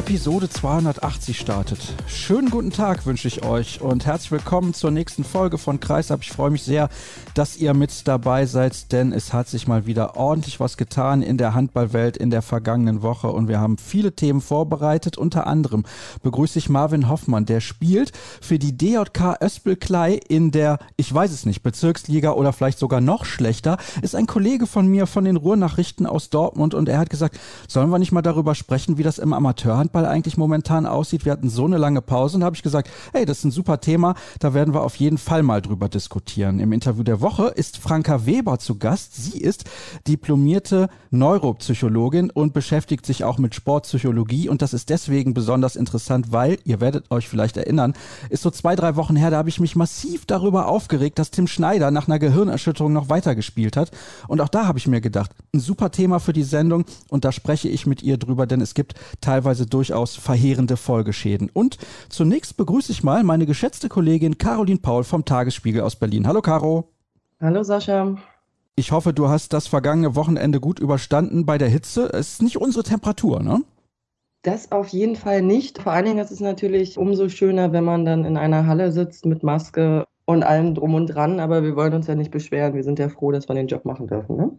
Episode 280 startet. Schönen guten Tag wünsche ich euch und herzlich willkommen zur nächsten Folge von Kreisab. Ich freue mich sehr, dass ihr mit dabei seid, denn es hat sich mal wieder ordentlich was getan in der Handballwelt in der vergangenen Woche und wir haben viele Themen vorbereitet. Unter anderem begrüße ich Marvin Hoffmann, der spielt für die DJK Öspelklei in der, ich weiß es nicht, Bezirksliga oder vielleicht sogar noch schlechter, ist ein Kollege von mir von den Ruhrnachrichten aus Dortmund und er hat gesagt, sollen wir nicht mal darüber sprechen, wie das im Amateurhandball Handball eigentlich momentan aussieht. Wir hatten so eine lange Pause und da habe ich gesagt, hey, das ist ein super Thema, da werden wir auf jeden Fall mal drüber diskutieren. Im Interview der Woche ist Franka Weber zu Gast. Sie ist diplomierte Neuropsychologin und beschäftigt sich auch mit Sportpsychologie und das ist deswegen besonders interessant, weil, ihr werdet euch vielleicht erinnern, ist so zwei, drei Wochen her, da habe ich mich massiv darüber aufgeregt, dass Tim Schneider nach einer Gehirnerschütterung noch weitergespielt hat. Und auch da habe ich mir gedacht, ein super Thema für die Sendung und da spreche ich mit ihr drüber, denn es gibt teilweise durchaus verheerende Folgeschäden. Und zunächst begrüße ich mal meine geschätzte Kollegin Caroline Paul vom Tagesspiegel aus Berlin. Hallo Caro. Hallo Sascha. Ich hoffe, du hast das vergangene Wochenende gut überstanden bei der Hitze. Es ist nicht unsere Temperatur, ne? Das auf jeden Fall nicht. Vor allen Dingen ist es natürlich umso schöner, wenn man dann in einer Halle sitzt mit Maske und allem drum und dran. Aber wir wollen uns ja nicht beschweren. Wir sind ja froh, dass wir den Job machen dürfen. Ne?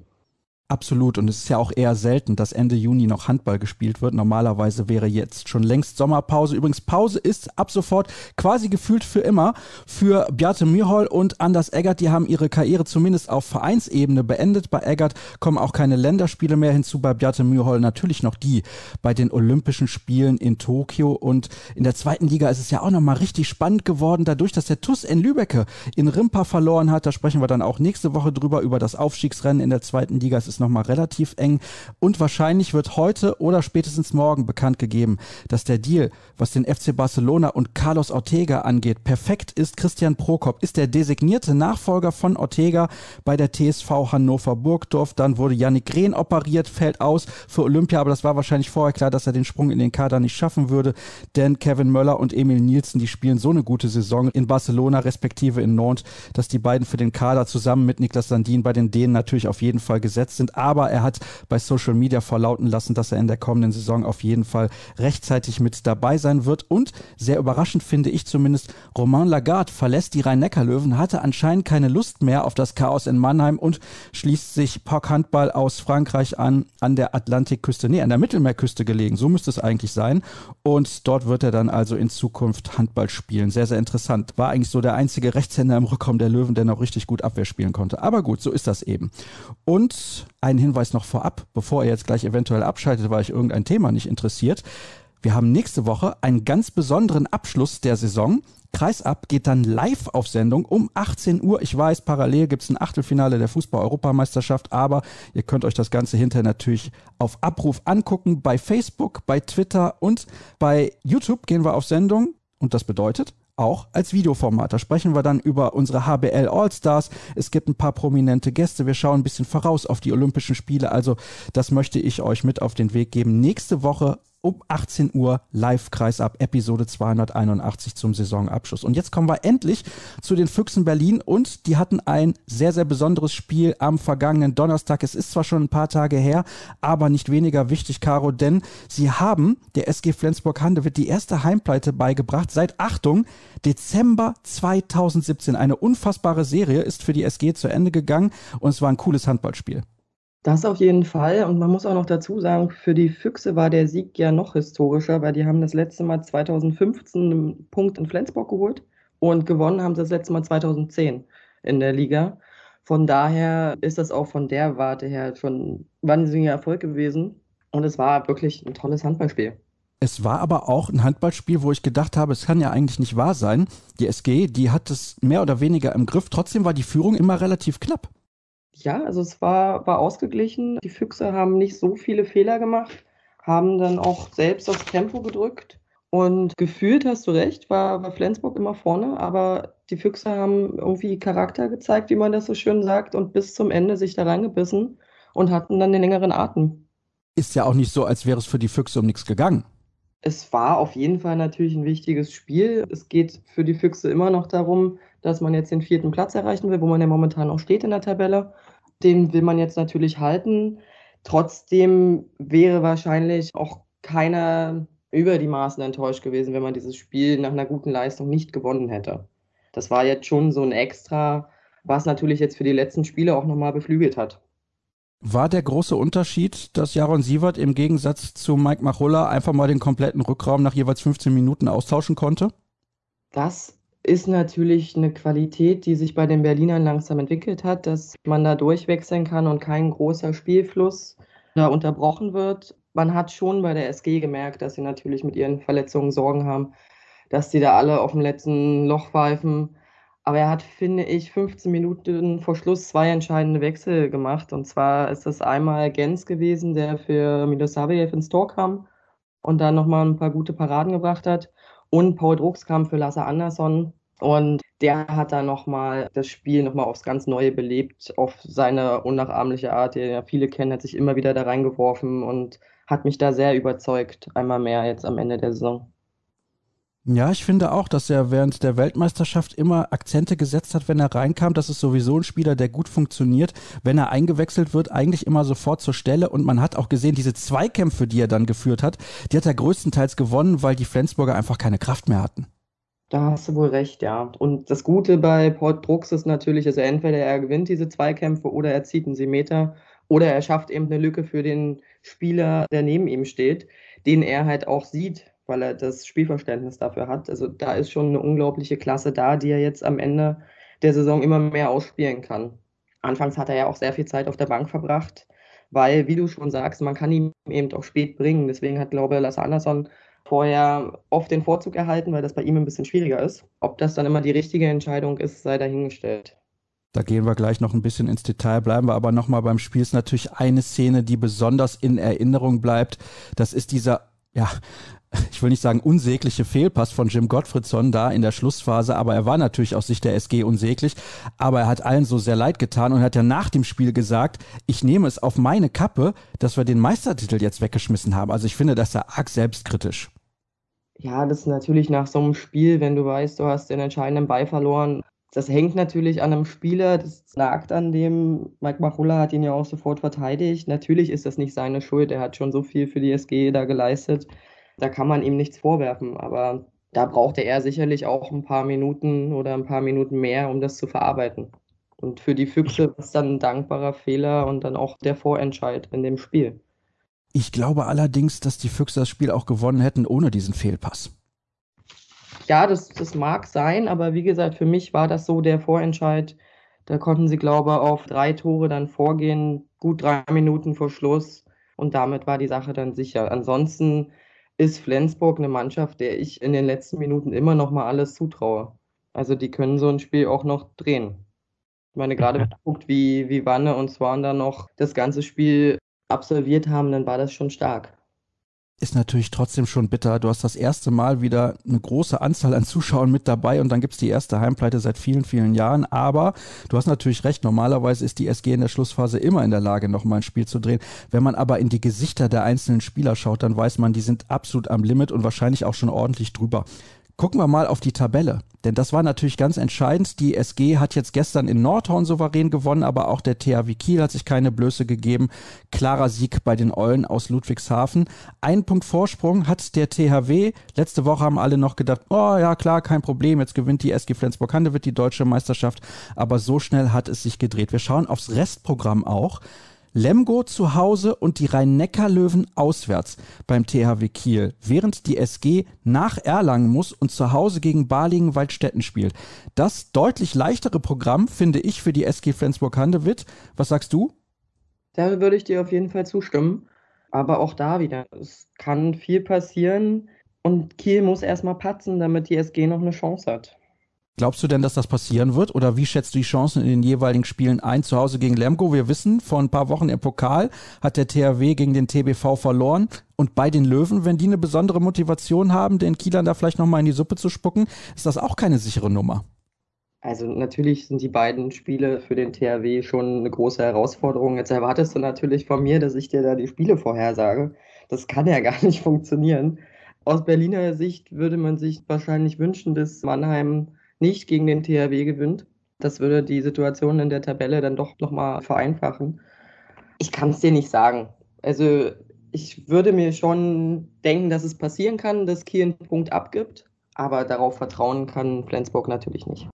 Absolut. Und es ist ja auch eher selten, dass Ende Juni noch Handball gespielt wird. Normalerweise wäre jetzt schon längst Sommerpause. Übrigens, Pause ist ab sofort quasi gefühlt für immer für Bjarte Myrhol und Anders Eggert. Die haben ihre Karriere zumindest auf Vereinsebene beendet. Bei Eggert kommen auch keine Länderspiele mehr hinzu. Bei Bjarte Myrhol natürlich noch die bei den Olympischen Spielen in Tokio. Und in der zweiten Liga ist es ja auch nochmal richtig spannend geworden, dadurch, dass der TUS in Lübecke in Rimpa verloren hat. Da sprechen wir dann auch nächste Woche drüber, über das Aufstiegsrennen in der zweiten Liga. Es ist nochmal relativ eng. Und wahrscheinlich wird heute oder spätestens morgen bekannt gegeben, dass der Deal, was den FC Barcelona und Carlos Ortega angeht, perfekt ist. Christian Prokop ist der designierte Nachfolger von Ortega bei der TSV Hannover Burgdorf. Dann wurde Yannick Rehn operiert, fällt aus für Olympia, aber das war wahrscheinlich vorher klar, dass er den Sprung in den Kader nicht schaffen würde, denn Kevin Möller und Emil Nielsen, die spielen so eine gute Saison in Barcelona respektive in Nantes, dass die beiden für den Kader zusammen mit Niklas Sandin bei den Dänen natürlich auf jeden Fall gesetzt sind aber er hat bei Social Media verlauten lassen, dass er in der kommenden Saison auf jeden Fall rechtzeitig mit dabei sein wird. Und sehr überraschend finde ich zumindest, Romain Lagarde verlässt die Rhein-Neckar-Löwen, hatte anscheinend keine Lust mehr auf das Chaos in Mannheim und schließt sich Park Handball aus Frankreich an, an der Atlantikküste, nee, an der Mittelmeerküste gelegen. So müsste es eigentlich sein. Und dort wird er dann also in Zukunft Handball spielen. Sehr, sehr interessant. War eigentlich so der einzige Rechtshänder im Rückraum der Löwen, der noch richtig gut Abwehr spielen konnte. Aber gut, so ist das eben. Und ein Hinweis noch vorab, bevor er jetzt gleich eventuell abschaltet, weil ich irgendein Thema nicht interessiert. Wir haben nächste Woche einen ganz besonderen Abschluss der Saison. Kreisab geht dann live auf Sendung um 18 Uhr. Ich weiß, parallel gibt es ein Achtelfinale der Fußball-Europameisterschaft, aber ihr könnt euch das Ganze hinterher natürlich auf Abruf angucken. Bei Facebook, bei Twitter und bei YouTube gehen wir auf Sendung. Und das bedeutet, auch als Videoformat. Da sprechen wir dann über unsere HBL All-Stars. Es gibt ein paar prominente Gäste. Wir schauen ein bisschen voraus auf die Olympischen Spiele. Also das möchte ich euch mit auf den Weg geben. Nächste Woche um 18 Uhr live Kreis ab Episode 281 zum Saisonabschluss. Und jetzt kommen wir endlich zu den Füchsen Berlin und die hatten ein sehr, sehr besonderes Spiel am vergangenen Donnerstag. Es ist zwar schon ein paar Tage her, aber nicht weniger wichtig, Caro, denn sie haben der SG Flensburg-Handewitt die erste Heimpleite beigebracht seit, Achtung, Dezember 2017. Eine unfassbare Serie ist für die SG zu Ende gegangen und es war ein cooles Handballspiel. Das auf jeden Fall. Und man muss auch noch dazu sagen, für die Füchse war der Sieg ja noch historischer, weil die haben das letzte Mal 2015 einen Punkt in Flensburg geholt und gewonnen haben sie das letzte Mal 2010 in der Liga. Von daher ist das auch von der Warte her schon ein wahnsinniger Erfolg gewesen. Und es war wirklich ein tolles Handballspiel. Es war aber auch ein Handballspiel, wo ich gedacht habe, es kann ja eigentlich nicht wahr sein. Die SG, die hat es mehr oder weniger im Griff. Trotzdem war die Führung immer relativ knapp. Ja, also es war, war ausgeglichen. Die Füchse haben nicht so viele Fehler gemacht, haben dann auch selbst das Tempo gedrückt Und gefühlt hast du recht, war, war Flensburg immer vorne, aber die Füchse haben irgendwie Charakter gezeigt, wie man das so schön sagt, und bis zum Ende sich da reingebissen und hatten dann den längeren Atem. Ist ja auch nicht so, als wäre es für die Füchse um nichts gegangen. Es war auf jeden Fall natürlich ein wichtiges Spiel. Es geht für die Füchse immer noch darum, dass man jetzt den vierten Platz erreichen will, wo man ja momentan auch steht in der Tabelle. Den will man jetzt natürlich halten. Trotzdem wäre wahrscheinlich auch keiner über die Maßen enttäuscht gewesen, wenn man dieses Spiel nach einer guten Leistung nicht gewonnen hätte. Das war jetzt schon so ein Extra, was natürlich jetzt für die letzten Spiele auch nochmal beflügelt hat. War der große Unterschied, dass Jaron Sievert im Gegensatz zu Mike Machulla einfach mal den kompletten Rückraum nach jeweils 15 Minuten austauschen konnte? Das ist natürlich eine Qualität, die sich bei den Berlinern langsam entwickelt hat, dass man da durchwechseln kann und kein großer Spielfluss da unterbrochen wird man hat schon bei der SG gemerkt, dass sie natürlich mit ihren Verletzungen Sorgen haben, dass die da alle auf dem letzten Loch pfeifen. Aber er hat, finde ich, 15 Minuten vor Schluss zwei entscheidende Wechsel gemacht. Und zwar ist das einmal Gens gewesen, der für Milosavljev ins Tor kam und dann nochmal ein paar gute Paraden gebracht hat. Und Paul Drucks kam für Lasse Andersson. Und der hat dann nochmal das Spiel nochmal aufs ganz Neue belebt, auf seine unnachahmliche Art, die ja viele kennen, hat sich immer wieder da reingeworfen und hat mich da sehr überzeugt, einmal mehr jetzt am Ende der Saison. Ja, ich finde auch, dass er während der Weltmeisterschaft immer Akzente gesetzt hat, wenn er reinkam. Das ist sowieso ein Spieler, der gut funktioniert. Wenn er eingewechselt wird, eigentlich immer sofort zur Stelle. Und man hat auch gesehen, diese Zweikämpfe, die er dann geführt hat, die hat er größtenteils gewonnen, weil die Flensburger einfach keine Kraft mehr hatten. Da hast du wohl recht, ja. Und das Gute bei Port Brooks ist natürlich, also entweder er gewinnt diese Zweikämpfe oder er zieht einen Seemeter oder er schafft eben eine Lücke für den Spieler, der neben ihm steht, den er halt auch sieht, weil er das Spielverständnis dafür hat. Also da ist schon eine unglaubliche Klasse da, die er jetzt am Ende der Saison immer mehr ausspielen kann. Anfangs hat er ja auch sehr viel Zeit auf der Bank verbracht, weil, wie du schon sagst, man kann ihn eben auch spät bringen. Deswegen hat, glaube ich, Lasse Andersson vorher oft den Vorzug erhalten, weil das bei ihm ein bisschen schwieriger ist. Ob das dann immer die richtige Entscheidung ist, sei dahingestellt. Da gehen wir gleich noch ein bisschen ins Detail, bleiben wir aber nochmal beim Spiel. Ist natürlich eine Szene, die besonders in Erinnerung bleibt. Das ist dieser, ja, ich will nicht sagen unsägliche Fehlpass von Jim Gottfriedson da in der Schlussphase, aber er war natürlich aus Sicht der SG unsäglich. Aber er hat allen so sehr leid getan und hat ja nach dem Spiel gesagt, ich nehme es auf meine Kappe, dass wir den Meistertitel jetzt weggeschmissen haben. Also ich finde das ja arg selbstkritisch. Ja, das ist natürlich nach so einem Spiel, wenn du weißt, du hast den entscheidenden Ball verloren, das hängt natürlich an einem Spieler, das nagt an dem. Mike Machulla hat ihn ja auch sofort verteidigt. Natürlich ist das nicht seine Schuld, er hat schon so viel für die SG da geleistet. Da kann man ihm nichts vorwerfen, aber da brauchte er sicherlich auch ein paar Minuten oder ein paar Minuten mehr, um das zu verarbeiten. Und für die Füchse ist es dann ein dankbarer Fehler und dann auch der Vorentscheid in dem Spiel. Ich glaube allerdings, dass die Füchse das Spiel auch gewonnen hätten ohne diesen Fehlpass ja, das, das mag sein, aber wie gesagt, für mich war das so der Vorentscheid. Da konnten sie, glaube ich, auf drei Tore dann vorgehen, gut drei Minuten vor Schluss. Und damit war die Sache dann sicher. Ansonsten ist Flensburg eine Mannschaft, der ich in den letzten Minuten immer noch mal alles zutraue. Also die können so ein Spiel auch noch drehen. Ich meine, gerade wenn man guckt, wie, wie Wanne und Swan dann noch das ganze Spiel absolviert haben, dann war das schon stark ist natürlich trotzdem schon bitter. Du hast das erste Mal wieder eine große Anzahl an Zuschauern mit dabei und dann gibt's die erste Heimpleite seit vielen, vielen Jahren. Aber du hast natürlich recht, normalerweise ist die SG in der Schlussphase immer in der Lage, nochmal ein Spiel zu drehen. Wenn man aber in die Gesichter der einzelnen Spieler schaut, dann weiß man, die sind absolut am Limit und wahrscheinlich auch schon ordentlich drüber. Gucken wir mal auf die Tabelle, denn das war natürlich ganz entscheidend. Die SG hat jetzt gestern in Nordhorn souverän gewonnen, aber auch der THW Kiel hat sich keine Blöße gegeben. Klarer Sieg bei den Eulen aus Ludwigshafen. Ein Punkt Vorsprung hat der THW. Letzte Woche haben alle noch gedacht, oh ja klar, kein Problem, jetzt gewinnt die SG Flensburg-Handewitt die deutsche Meisterschaft. Aber so schnell hat es sich gedreht. Wir schauen aufs Restprogramm auch. Lemgo zu Hause und die Rhein-Neckar-Löwen auswärts beim THW Kiel, während die SG nach Erlangen muss und zu Hause gegen Balingen-Waldstätten spielt. Das deutlich leichtere Programm finde ich für die SG Flensburg-Handewitt. Was sagst du? Da würde ich dir auf jeden Fall zustimmen. Aber auch da wieder, es kann viel passieren und Kiel muss erstmal patzen, damit die SG noch eine Chance hat. Glaubst du denn, dass das passieren wird? Oder wie schätzt du die Chancen in den jeweiligen Spielen ein? Zu Hause gegen Lemgo. Wir wissen, vor ein paar Wochen im Pokal hat der THW gegen den TBV verloren. Und bei den Löwen, wenn die eine besondere Motivation haben, den Kielern da vielleicht nochmal in die Suppe zu spucken, ist das auch keine sichere Nummer. Also natürlich sind die beiden Spiele für den THW schon eine große Herausforderung. Jetzt erwartest du natürlich von mir, dass ich dir da die Spiele vorhersage. Das kann ja gar nicht funktionieren. Aus Berliner Sicht würde man sich wahrscheinlich wünschen, dass Mannheim nicht gegen den THW gewinnt. Das würde die Situation in der Tabelle dann doch nochmal vereinfachen. Ich kann es dir nicht sagen. Also ich würde mir schon denken, dass es passieren kann, dass Kiel einen Punkt abgibt, aber darauf vertrauen kann Flensburg natürlich nicht.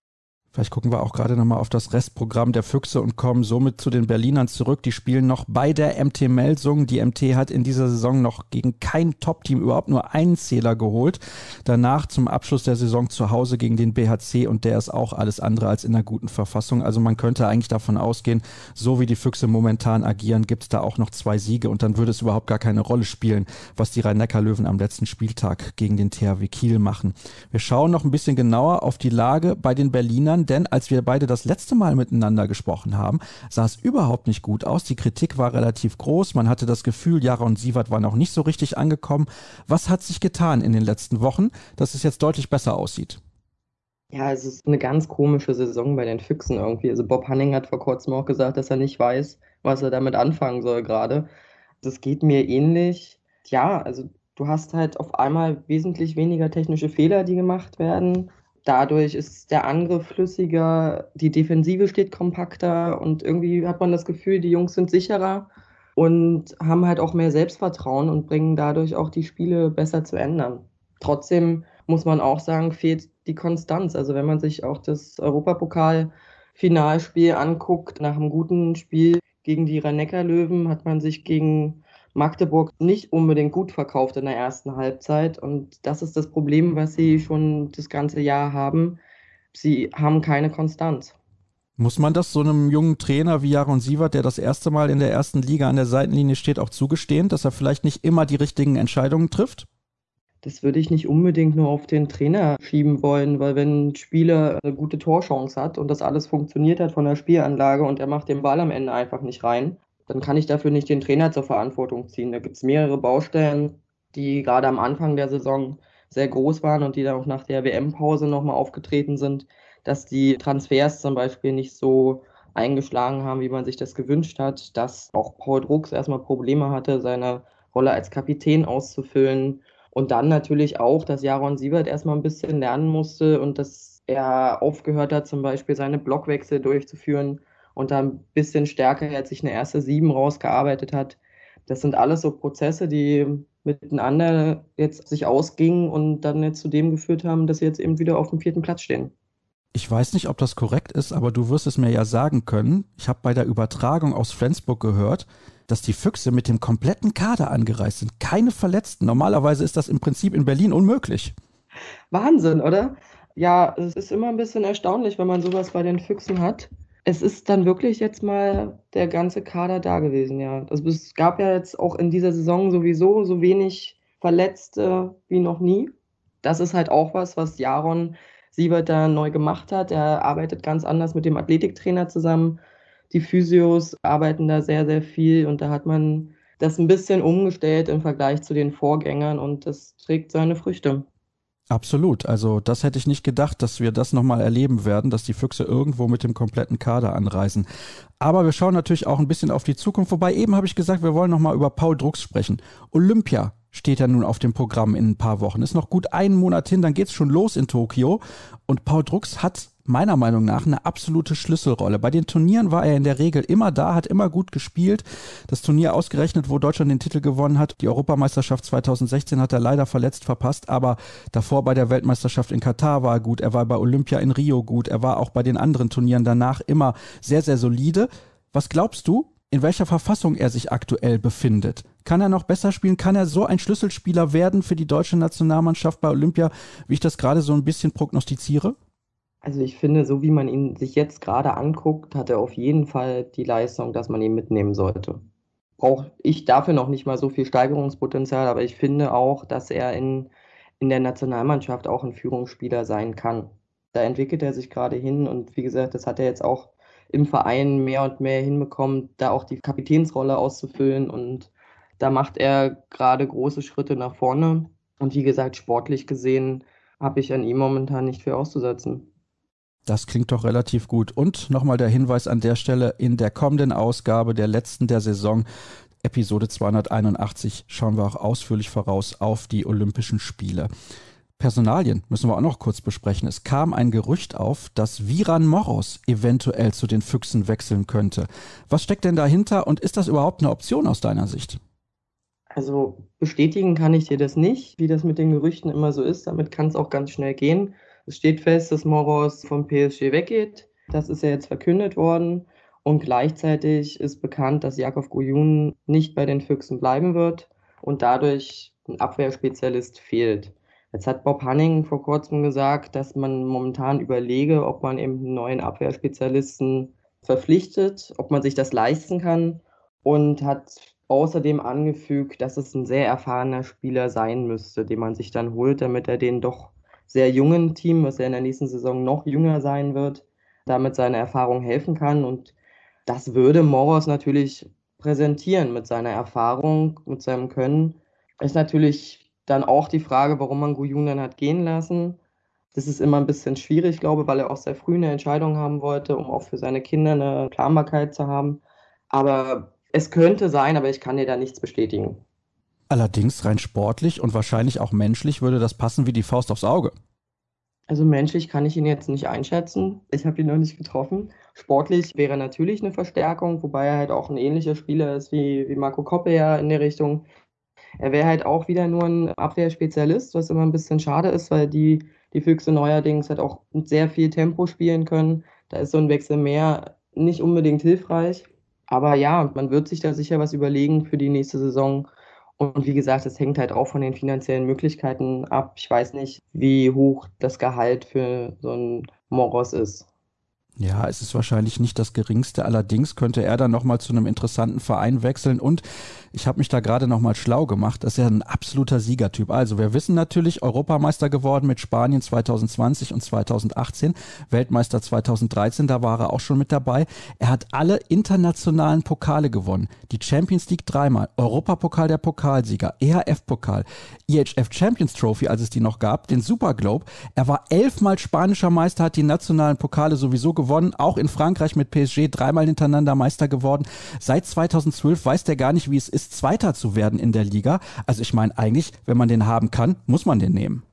Vielleicht gucken wir auch gerade nochmal auf das Restprogramm der Füchse und kommen somit zu den Berlinern zurück. Die spielen noch bei der MT Melsung. Die MT hat in dieser Saison noch gegen kein Top-Team überhaupt nur einen Zähler geholt. Danach zum Abschluss der Saison zu Hause gegen den BHC und der ist auch alles andere als in einer guten Verfassung. Also man könnte eigentlich davon ausgehen, so wie die Füchse momentan agieren, gibt es da auch noch zwei Siege und dann würde es überhaupt gar keine Rolle spielen, was die Rhein-Neckar-Löwen am letzten Spieltag gegen den THW Kiel machen. Wir schauen noch ein bisschen genauer auf die Lage bei den Berlinern denn als wir beide das letzte Mal miteinander gesprochen haben, sah es überhaupt nicht gut aus. Die Kritik war relativ groß. Man hatte das Gefühl, Jara und Sievert waren noch nicht so richtig angekommen. Was hat sich getan in den letzten Wochen, dass es jetzt deutlich besser aussieht? Ja, es ist eine ganz komische Saison bei den Füchsen irgendwie. Also Bob Hanning hat vor kurzem auch gesagt, dass er nicht weiß, was er damit anfangen soll gerade. Das geht mir ähnlich. Ja, also du hast halt auf einmal wesentlich weniger technische Fehler, die gemacht werden. Dadurch ist der Angriff flüssiger, die Defensive steht kompakter und irgendwie hat man das Gefühl, die Jungs sind sicherer und haben halt auch mehr Selbstvertrauen und bringen dadurch auch die Spiele besser zu ändern. Trotzdem muss man auch sagen, fehlt die Konstanz. Also wenn man sich auch das Europapokal-Finalspiel anguckt, nach einem guten Spiel gegen die Rhein-Neckar-Löwen hat man sich gegen Magdeburg nicht unbedingt gut verkauft in der ersten Halbzeit. Und das ist das Problem, was sie schon das ganze Jahr haben. Sie haben keine Konstanz. Muss man das so einem jungen Trainer wie Jaron Sievert, der das erste Mal in der ersten Liga an der Seitenlinie steht, auch zugestehen, dass er vielleicht nicht immer die richtigen Entscheidungen trifft? Das würde ich nicht unbedingt nur auf den Trainer schieben wollen, weil wenn ein Spieler eine gute Torchance hat und das alles funktioniert hat von der Spielanlage und er macht den Ball am Ende einfach nicht rein, dann kann ich dafür nicht den Trainer zur Verantwortung ziehen. Da gibt es mehrere Baustellen, die gerade am Anfang der Saison sehr groß waren und die dann auch nach der WM-Pause nochmal aufgetreten sind, dass die Transfers zum Beispiel nicht so eingeschlagen haben, wie man sich das gewünscht hat, dass auch Paul Drucks erstmal Probleme hatte, seine Rolle als Kapitän auszufüllen und dann natürlich auch, dass Jaron Siebert erstmal ein bisschen lernen musste und dass er aufgehört hat, zum Beispiel seine Blockwechsel durchzuführen, und da ein bisschen stärker jetzt sich eine erste Sieben rausgearbeitet hat. Das sind alles so Prozesse, die miteinander jetzt sich ausgingen und dann jetzt zu dem geführt haben, dass sie jetzt eben wieder auf dem vierten Platz stehen. Ich weiß nicht, ob das korrekt ist, aber du wirst es mir ja sagen können. Ich habe bei der Übertragung aus Flensburg gehört, dass die Füchse mit dem kompletten Kader angereist sind. Keine Verletzten. Normalerweise ist das im Prinzip in Berlin unmöglich. Wahnsinn, oder? Ja, es ist immer ein bisschen erstaunlich, wenn man sowas bei den Füchsen hat es ist dann wirklich jetzt mal der ganze Kader da gewesen, ja. Also es gab ja jetzt auch in dieser Saison sowieso so wenig Verletzte wie noch nie. Das ist halt auch was, was Jaron Siebert da neu gemacht hat. Er arbeitet ganz anders mit dem Athletiktrainer zusammen. Die Physios arbeiten da sehr, sehr viel und da hat man das ein bisschen umgestellt im Vergleich zu den Vorgängern und das trägt seine Früchte. Absolut. Also das hätte ich nicht gedacht, dass wir das nochmal erleben werden, dass die Füchse irgendwo mit dem kompletten Kader anreisen. Aber wir schauen natürlich auch ein bisschen auf die Zukunft. Wobei eben habe ich gesagt, wir wollen nochmal über Paul Drucks sprechen. Olympia steht ja nun auf dem Programm in ein paar Wochen. Ist noch gut einen Monat hin, dann geht's schon los in Tokio. Und Paul Drucks hat meiner Meinung nach eine absolute Schlüsselrolle. Bei den Turnieren war er in der Regel immer da, hat immer gut gespielt. Das Turnier ausgerechnet, wo Deutschland den Titel gewonnen hat, die Europameisterschaft 2016 hat er leider verletzt verpasst, aber davor bei der Weltmeisterschaft in Katar war er gut, er war bei Olympia in Rio gut, er war auch bei den anderen Turnieren danach immer sehr, sehr solide. Was glaubst du, in welcher Verfassung er sich aktuell befindet? Kann er noch besser spielen? Kann er so ein Schlüsselspieler werden für die deutsche Nationalmannschaft bei Olympia, wie ich das gerade so ein bisschen prognostiziere? Also ich finde, so wie man ihn sich jetzt gerade anguckt, hat er auf jeden Fall die Leistung, dass man ihn mitnehmen sollte. Brauche ich dafür noch nicht mal so viel Steigerungspotenzial, aber ich finde auch, dass er in, in der Nationalmannschaft auch ein Führungsspieler sein kann. da entwickelt er sich gerade hin und wie gesagt, das hat er jetzt auch im Verein mehr und mehr hinbekommen, da auch die Kapitänsrolle auszufüllen und da macht er gerade große Schritte nach vorne. Und wie gesagt, sportlich gesehen habe ich an ihm momentan nicht viel auszusetzen. Das klingt doch relativ gut. Und nochmal der Hinweis an der Stelle, in der kommenden Ausgabe der letzten der Saison, Episode 281, schauen wir auch ausführlich voraus auf die Olympischen Spiele. Personalien müssen wir auch noch kurz besprechen. Es kam ein Gerücht auf, dass Viran Moros eventuell zu den Füchsen wechseln könnte. Was steckt denn dahinter und ist das überhaupt eine Option aus deiner Sicht? Also bestätigen kann ich dir das nicht, wie das mit den Gerüchten immer so ist. Damit kann es auch ganz schnell gehen. Es steht fest, dass Moros vom PSG weggeht. Das ist ja jetzt verkündet worden. Und gleichzeitig ist bekannt, dass Jakov Guyun nicht bei den Füchsen bleiben wird und dadurch ein Abwehrspezialist fehlt. Jetzt hat Bob Hanning vor kurzem gesagt, dass man momentan überlege, ob man eben einen neuen Abwehrspezialisten verpflichtet, ob man sich das leisten kann und hat außerdem angefügt, dass es ein sehr erfahrener Spieler sein müsste, den man sich dann holt, damit er den doch sehr jungen Team, was er in der nächsten Saison noch jünger sein wird, damit seine Erfahrung helfen kann. Und das würde Moros natürlich präsentieren mit seiner Erfahrung, mit seinem Können. Ist natürlich dann auch die Frage, warum man Guyun dann hat gehen lassen. Das ist immer ein bisschen schwierig, glaube ich, weil er auch sehr früh eine Entscheidung haben wollte, um auch für seine Kinder eine Planbarkeit zu haben. Aber es könnte sein, aber ich kann dir da nichts bestätigen. Allerdings rein sportlich und wahrscheinlich auch menschlich würde das passen wie die Faust aufs Auge. Also menschlich kann ich ihn jetzt nicht einschätzen. Ich habe ihn noch nicht getroffen. Sportlich wäre natürlich eine Verstärkung, wobei er halt auch ein ähnlicher Spieler ist wie, wie Marco Koppe ja in der Richtung. Er wäre halt auch wieder nur ein Abwehrspezialist, was immer ein bisschen schade ist, weil die, die Füchse neuerdings halt auch sehr viel Tempo spielen können. Da ist so ein Wechsel mehr nicht unbedingt hilfreich. Aber ja, man wird sich da sicher was überlegen für die nächste Saison. Und wie gesagt, es hängt halt auch von den finanziellen Möglichkeiten ab. Ich weiß nicht, wie hoch das Gehalt für so ein Moros ist. Ja, es ist wahrscheinlich nicht das geringste. Allerdings könnte er dann nochmal zu einem interessanten Verein wechseln. Und ich habe mich da gerade nochmal schlau gemacht. Das ist ja ein absoluter Siegertyp. Also wir wissen natürlich, Europameister geworden mit Spanien 2020 und 2018, Weltmeister 2013, da war er auch schon mit dabei. Er hat alle internationalen Pokale gewonnen. Die Champions League dreimal, Europapokal der Pokalsieger, EHF-Pokal, EHF Champions Trophy, als es die noch gab, den Super Globe. Er war elfmal spanischer Meister, hat die nationalen Pokale sowieso gewonnen gewonnen, auch in Frankreich mit PSG dreimal hintereinander Meister geworden. Seit 2012 weiß der gar nicht, wie es ist, Zweiter zu werden in der Liga. Also ich meine eigentlich, wenn man den haben kann, muss man den nehmen.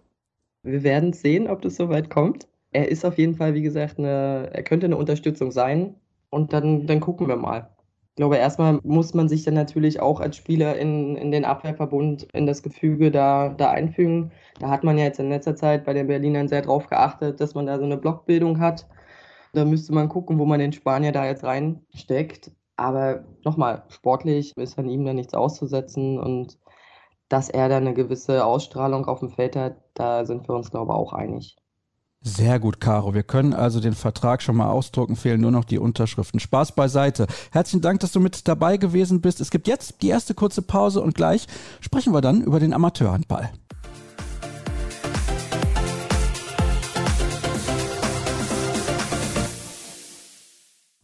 Wir werden sehen, ob das soweit kommt. Er ist auf jeden Fall, wie gesagt, eine, er könnte eine Unterstützung sein. Und dann, dann gucken wir mal. Ich glaube, erstmal muss man sich dann natürlich auch als Spieler in, in den Abwehrverbund, in das Gefüge da, da einfügen. Da hat man ja jetzt in letzter Zeit bei den Berlinern sehr drauf geachtet, dass man da so eine Blockbildung hat. Da müsste man gucken, wo man den Spanier da jetzt reinsteckt. Aber nochmal, sportlich ist an ihm da nichts auszusetzen und dass er da eine gewisse Ausstrahlung auf dem Feld hat, da sind wir uns, glaube ich, auch einig. Sehr gut, Caro. Wir können also den Vertrag schon mal ausdrucken, fehlen nur noch die Unterschriften. Spaß beiseite. Herzlichen Dank, dass du mit dabei gewesen bist. Es gibt jetzt die erste kurze Pause und gleich sprechen wir dann über den Amateurhandball.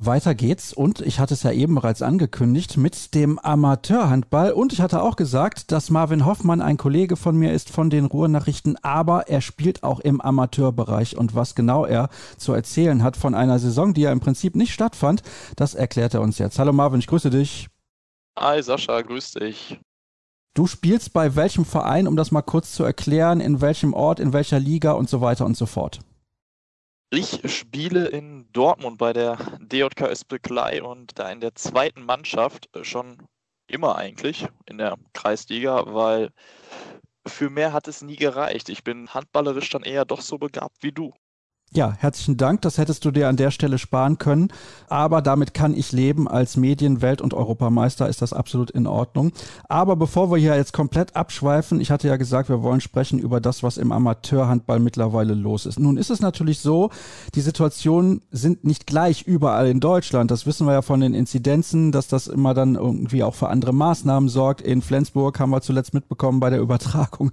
Weiter geht's und ich hatte es ja eben bereits angekündigt mit dem Amateurhandball und ich hatte auch gesagt, dass Marvin Hoffmann ein Kollege von mir ist von den Ruhrnachrichten, aber er spielt auch im Amateurbereich und was genau er zu erzählen hat von einer Saison, die ja im Prinzip nicht stattfand, das erklärt er uns jetzt. Hallo Marvin, ich grüße dich. Hi Sascha, grüß dich. Du spielst bei welchem Verein, um das mal kurz zu erklären, in welchem Ort, in welcher Liga und so weiter und so fort? Ich spiele in Dortmund bei der DJKS Beklei und da in der zweiten Mannschaft äh, schon immer eigentlich in der Kreisliga, weil für mehr hat es nie gereicht. Ich bin handballerisch dann eher doch so begabt wie du. Ja, herzlichen Dank. Das hättest du dir an der Stelle sparen können. Aber damit kann ich leben. Als Medien-, Welt- und Europameister ist das absolut in Ordnung. Aber bevor wir hier jetzt komplett abschweifen, ich hatte ja gesagt, wir wollen sprechen über das, was im Amateurhandball mittlerweile los ist. Nun ist es natürlich so, die Situationen sind nicht gleich überall in Deutschland. Das wissen wir ja von den Inzidenzen, dass das immer dann irgendwie auch für andere Maßnahmen sorgt. In Flensburg haben wir zuletzt mitbekommen bei der Übertragung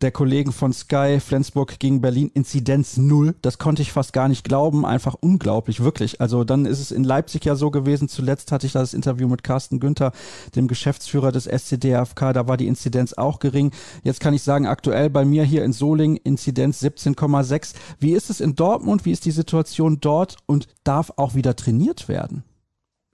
der Kollegen von Sky, Flensburg gegen Berlin, Inzidenz null. Das konnte konnte ich fast gar nicht glauben. Einfach unglaublich, wirklich. Also dann ist es in Leipzig ja so gewesen. Zuletzt hatte ich da das Interview mit Carsten Günther, dem Geschäftsführer des SCDFK. Da war die Inzidenz auch gering. Jetzt kann ich sagen, aktuell bei mir hier in Solingen Inzidenz 17,6. Wie ist es in Dortmund? Wie ist die Situation dort? Und darf auch wieder trainiert werden?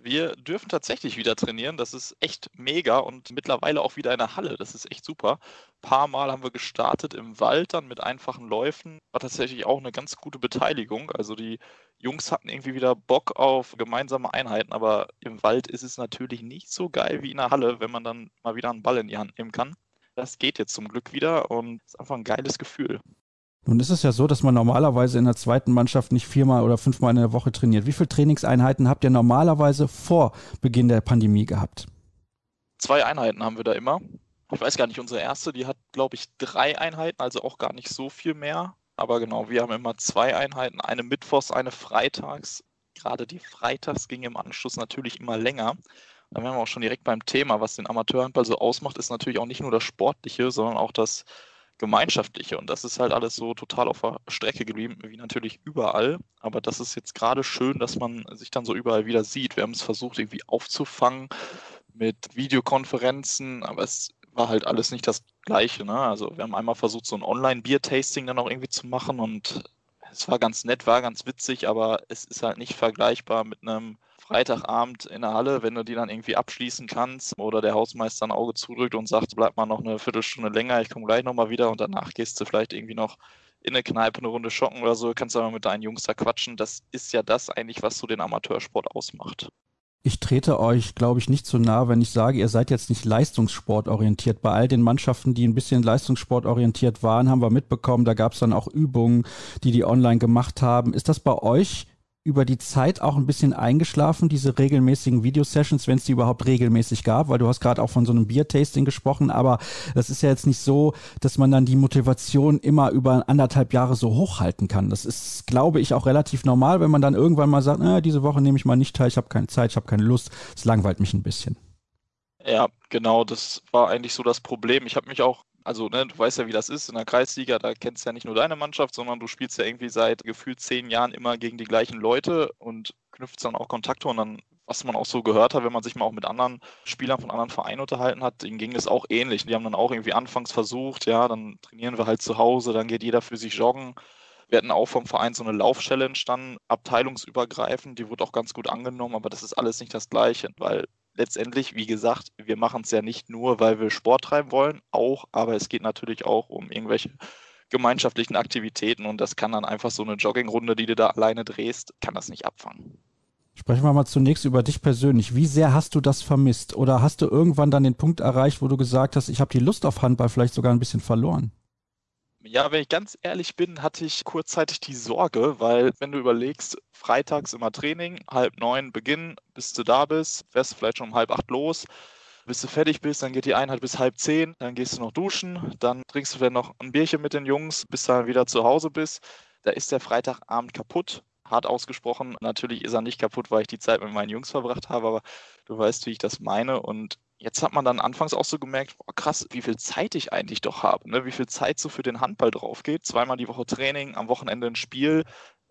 Wir dürfen tatsächlich wieder trainieren. Das ist echt mega und mittlerweile auch wieder in der Halle. Das ist echt super. Ein paar Mal haben wir gestartet im Wald dann mit einfachen Läufen. War tatsächlich auch eine ganz gute Beteiligung. Also die Jungs hatten irgendwie wieder Bock auf gemeinsame Einheiten, aber im Wald ist es natürlich nicht so geil wie in der Halle, wenn man dann mal wieder einen Ball in die Hand nehmen kann. Das geht jetzt zum Glück wieder und ist einfach ein geiles Gefühl. Nun ist es ja so, dass man normalerweise in der zweiten Mannschaft nicht viermal oder fünfmal in der Woche trainiert. Wie viele Trainingseinheiten habt ihr normalerweise vor Beginn der Pandemie gehabt? Zwei Einheiten haben wir da immer. Ich weiß gar nicht, unsere erste, die hat, glaube ich, drei Einheiten, also auch gar nicht so viel mehr. Aber genau, wir haben immer zwei Einheiten, eine mittwochs, eine freitags. Gerade die freitags ging im Anschluss natürlich immer länger. Da wären wir auch schon direkt beim Thema, was den Amateurhandball so ausmacht, ist natürlich auch nicht nur das Sportliche, sondern auch das Gemeinschaftliche. Und das ist halt alles so total auf der Strecke geblieben, wie natürlich überall. Aber das ist jetzt gerade schön, dass man sich dann so überall wieder sieht. Wir haben es versucht, irgendwie aufzufangen mit Videokonferenzen, aber es war halt alles nicht das Gleiche. Ne? Also wir haben einmal versucht, so ein Online-Bier-Tasting dann auch irgendwie zu machen und es war ganz nett, war ganz witzig, aber es ist halt nicht vergleichbar mit einem Freitagabend in der Halle, wenn du die dann irgendwie abschließen kannst oder der Hausmeister ein Auge zudrückt und sagt, bleib mal noch eine Viertelstunde länger, ich komme gleich nochmal wieder und danach gehst du vielleicht irgendwie noch in eine Kneipe eine Runde schocken oder so, kannst aber mit deinen Jungs da quatschen. Das ist ja das eigentlich, was so den Amateursport ausmacht. Ich trete euch, glaube ich, nicht zu so nah, wenn ich sage, ihr seid jetzt nicht leistungssportorientiert. Bei all den Mannschaften, die ein bisschen leistungssportorientiert waren, haben wir mitbekommen, da gab es dann auch Übungen, die die online gemacht haben. Ist das bei euch über die Zeit auch ein bisschen eingeschlafen, diese regelmäßigen Videosessions, wenn es die überhaupt regelmäßig gab, weil du hast gerade auch von so einem Bier-Tasting gesprochen, aber das ist ja jetzt nicht so, dass man dann die Motivation immer über anderthalb Jahre so hochhalten kann. Das ist, glaube ich, auch relativ normal, wenn man dann irgendwann mal sagt, na, diese Woche nehme ich mal nicht teil, ich habe keine Zeit, ich habe keine Lust, es langweilt mich ein bisschen. Ja, genau, das war eigentlich so das Problem. Ich habe mich auch also ne, du weißt ja, wie das ist in der Kreisliga, da kennst du ja nicht nur deine Mannschaft, sondern du spielst ja irgendwie seit gefühlt zehn Jahren immer gegen die gleichen Leute und knüpfst dann auch Kontakte und dann, was man auch so gehört hat, wenn man sich mal auch mit anderen Spielern von anderen Vereinen unterhalten hat, denen ging es auch ähnlich. Die haben dann auch irgendwie anfangs versucht, ja, dann trainieren wir halt zu Hause, dann geht jeder für sich joggen. Wir hatten auch vom Verein so eine Lauf-Challenge dann, abteilungsübergreifend, die wurde auch ganz gut angenommen, aber das ist alles nicht das Gleiche, weil letztendlich, wie gesagt, wir machen es ja nicht nur, weil wir Sport treiben wollen, auch, aber es geht natürlich auch um irgendwelche gemeinschaftlichen Aktivitäten und das kann dann einfach so eine Joggingrunde, die du da alleine drehst, kann das nicht abfangen. Sprechen wir mal zunächst über dich persönlich. Wie sehr hast du das vermisst? Oder hast du irgendwann dann den Punkt erreicht, wo du gesagt hast, ich habe die Lust auf Handball vielleicht sogar ein bisschen verloren? Ja, wenn ich ganz ehrlich bin, hatte ich kurzzeitig die Sorge, weil wenn du überlegst, freitags immer Training, halb neun Beginn, bis du da bist, fährst du vielleicht schon um halb acht los, bis du fertig bist, dann geht die Einheit bis halb zehn, dann gehst du noch duschen, dann trinkst du vielleicht noch ein Bierchen mit den Jungs, bis du dann wieder zu Hause bist. Da ist der Freitagabend kaputt, hart ausgesprochen. Natürlich ist er nicht kaputt, weil ich die Zeit mit meinen Jungs verbracht habe, aber du weißt, wie ich das meine. Und Jetzt hat man dann anfangs auch so gemerkt, boah, krass, wie viel Zeit ich eigentlich doch habe, ne? wie viel Zeit so für den Handball drauf geht. Zweimal die Woche Training, am Wochenende ein Spiel.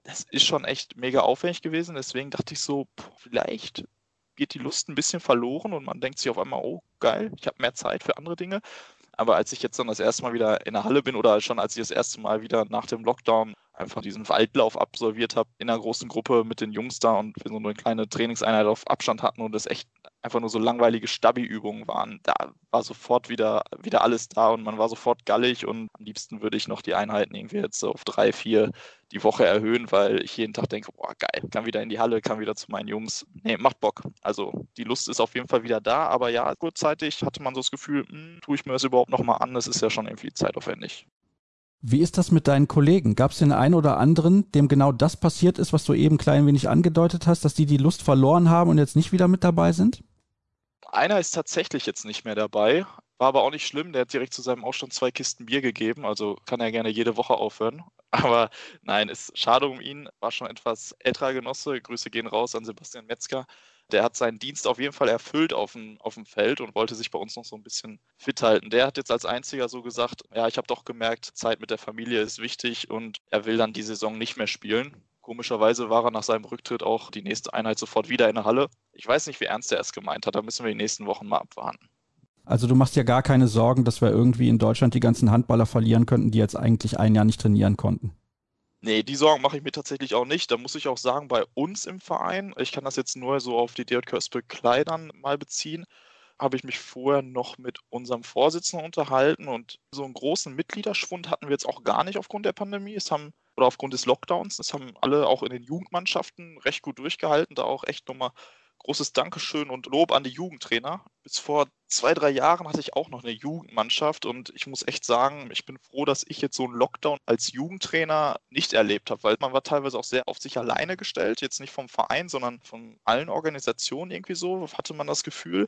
Das ist schon echt mega aufwendig gewesen. Deswegen dachte ich so, boah, vielleicht geht die Lust ein bisschen verloren und man denkt sich auf einmal, oh geil, ich habe mehr Zeit für andere Dinge. Aber als ich jetzt dann das erste Mal wieder in der Halle bin oder schon als ich das erste Mal wieder nach dem Lockdown einfach diesen Waldlauf absolviert habe in einer großen Gruppe mit den Jungs da und wir so eine kleine Trainingseinheit auf Abstand hatten und es echt einfach nur so langweilige Stabi-Übungen waren. Da war sofort wieder, wieder alles da und man war sofort gallig und am liebsten würde ich noch die Einheiten irgendwie jetzt auf drei, vier die Woche erhöhen, weil ich jeden Tag denke, boah, geil, kann wieder in die Halle, kann wieder zu meinen Jungs. Nee, macht Bock. Also die Lust ist auf jeden Fall wieder da, aber ja, kurzzeitig hatte man so das Gefühl, hm, tue ich mir das überhaupt nochmal an, das ist ja schon irgendwie zeitaufwendig. Wie ist das mit deinen Kollegen? Gab es den einen oder anderen, dem genau das passiert ist, was du eben klein wenig angedeutet hast, dass die die Lust verloren haben und jetzt nicht wieder mit dabei sind? Einer ist tatsächlich jetzt nicht mehr dabei, war aber auch nicht schlimm. Der hat direkt zu seinem Aufstand zwei Kisten Bier gegeben, also kann er gerne jede Woche aufhören. Aber nein, ist schade um ihn, war schon etwas älterer Genosse. Grüße gehen raus an Sebastian Metzger. Der hat seinen Dienst auf jeden Fall erfüllt auf dem, auf dem Feld und wollte sich bei uns noch so ein bisschen fit halten. Der hat jetzt als einziger so gesagt, ja, ich habe doch gemerkt, Zeit mit der Familie ist wichtig und er will dann die Saison nicht mehr spielen. Komischerweise war er nach seinem Rücktritt auch die nächste Einheit sofort wieder in der Halle. Ich weiß nicht, wie ernst er es gemeint hat, da müssen wir die nächsten Wochen mal abwarten. Also du machst ja gar keine Sorgen, dass wir irgendwie in Deutschland die ganzen Handballer verlieren könnten, die jetzt eigentlich ein Jahr nicht trainieren konnten. Nee, die Sorgen mache ich mir tatsächlich auch nicht. Da muss ich auch sagen, bei uns im Verein, ich kann das jetzt nur so auf die DJK Kleidern mal beziehen, habe ich mich vorher noch mit unserem Vorsitzenden unterhalten und so einen großen Mitgliederschwund hatten wir jetzt auch gar nicht aufgrund der Pandemie. Es haben oder aufgrund des Lockdowns, das haben alle auch in den Jugendmannschaften recht gut durchgehalten, da auch echt nochmal großes Dankeschön und Lob an die Jugendtrainer. Bis vor zwei, drei Jahren hatte ich auch noch eine Jugendmannschaft und ich muss echt sagen, ich bin froh, dass ich jetzt so einen Lockdown als Jugendtrainer nicht erlebt habe, weil man war teilweise auch sehr auf sich alleine gestellt, jetzt nicht vom Verein, sondern von allen Organisationen irgendwie so, hatte man das Gefühl,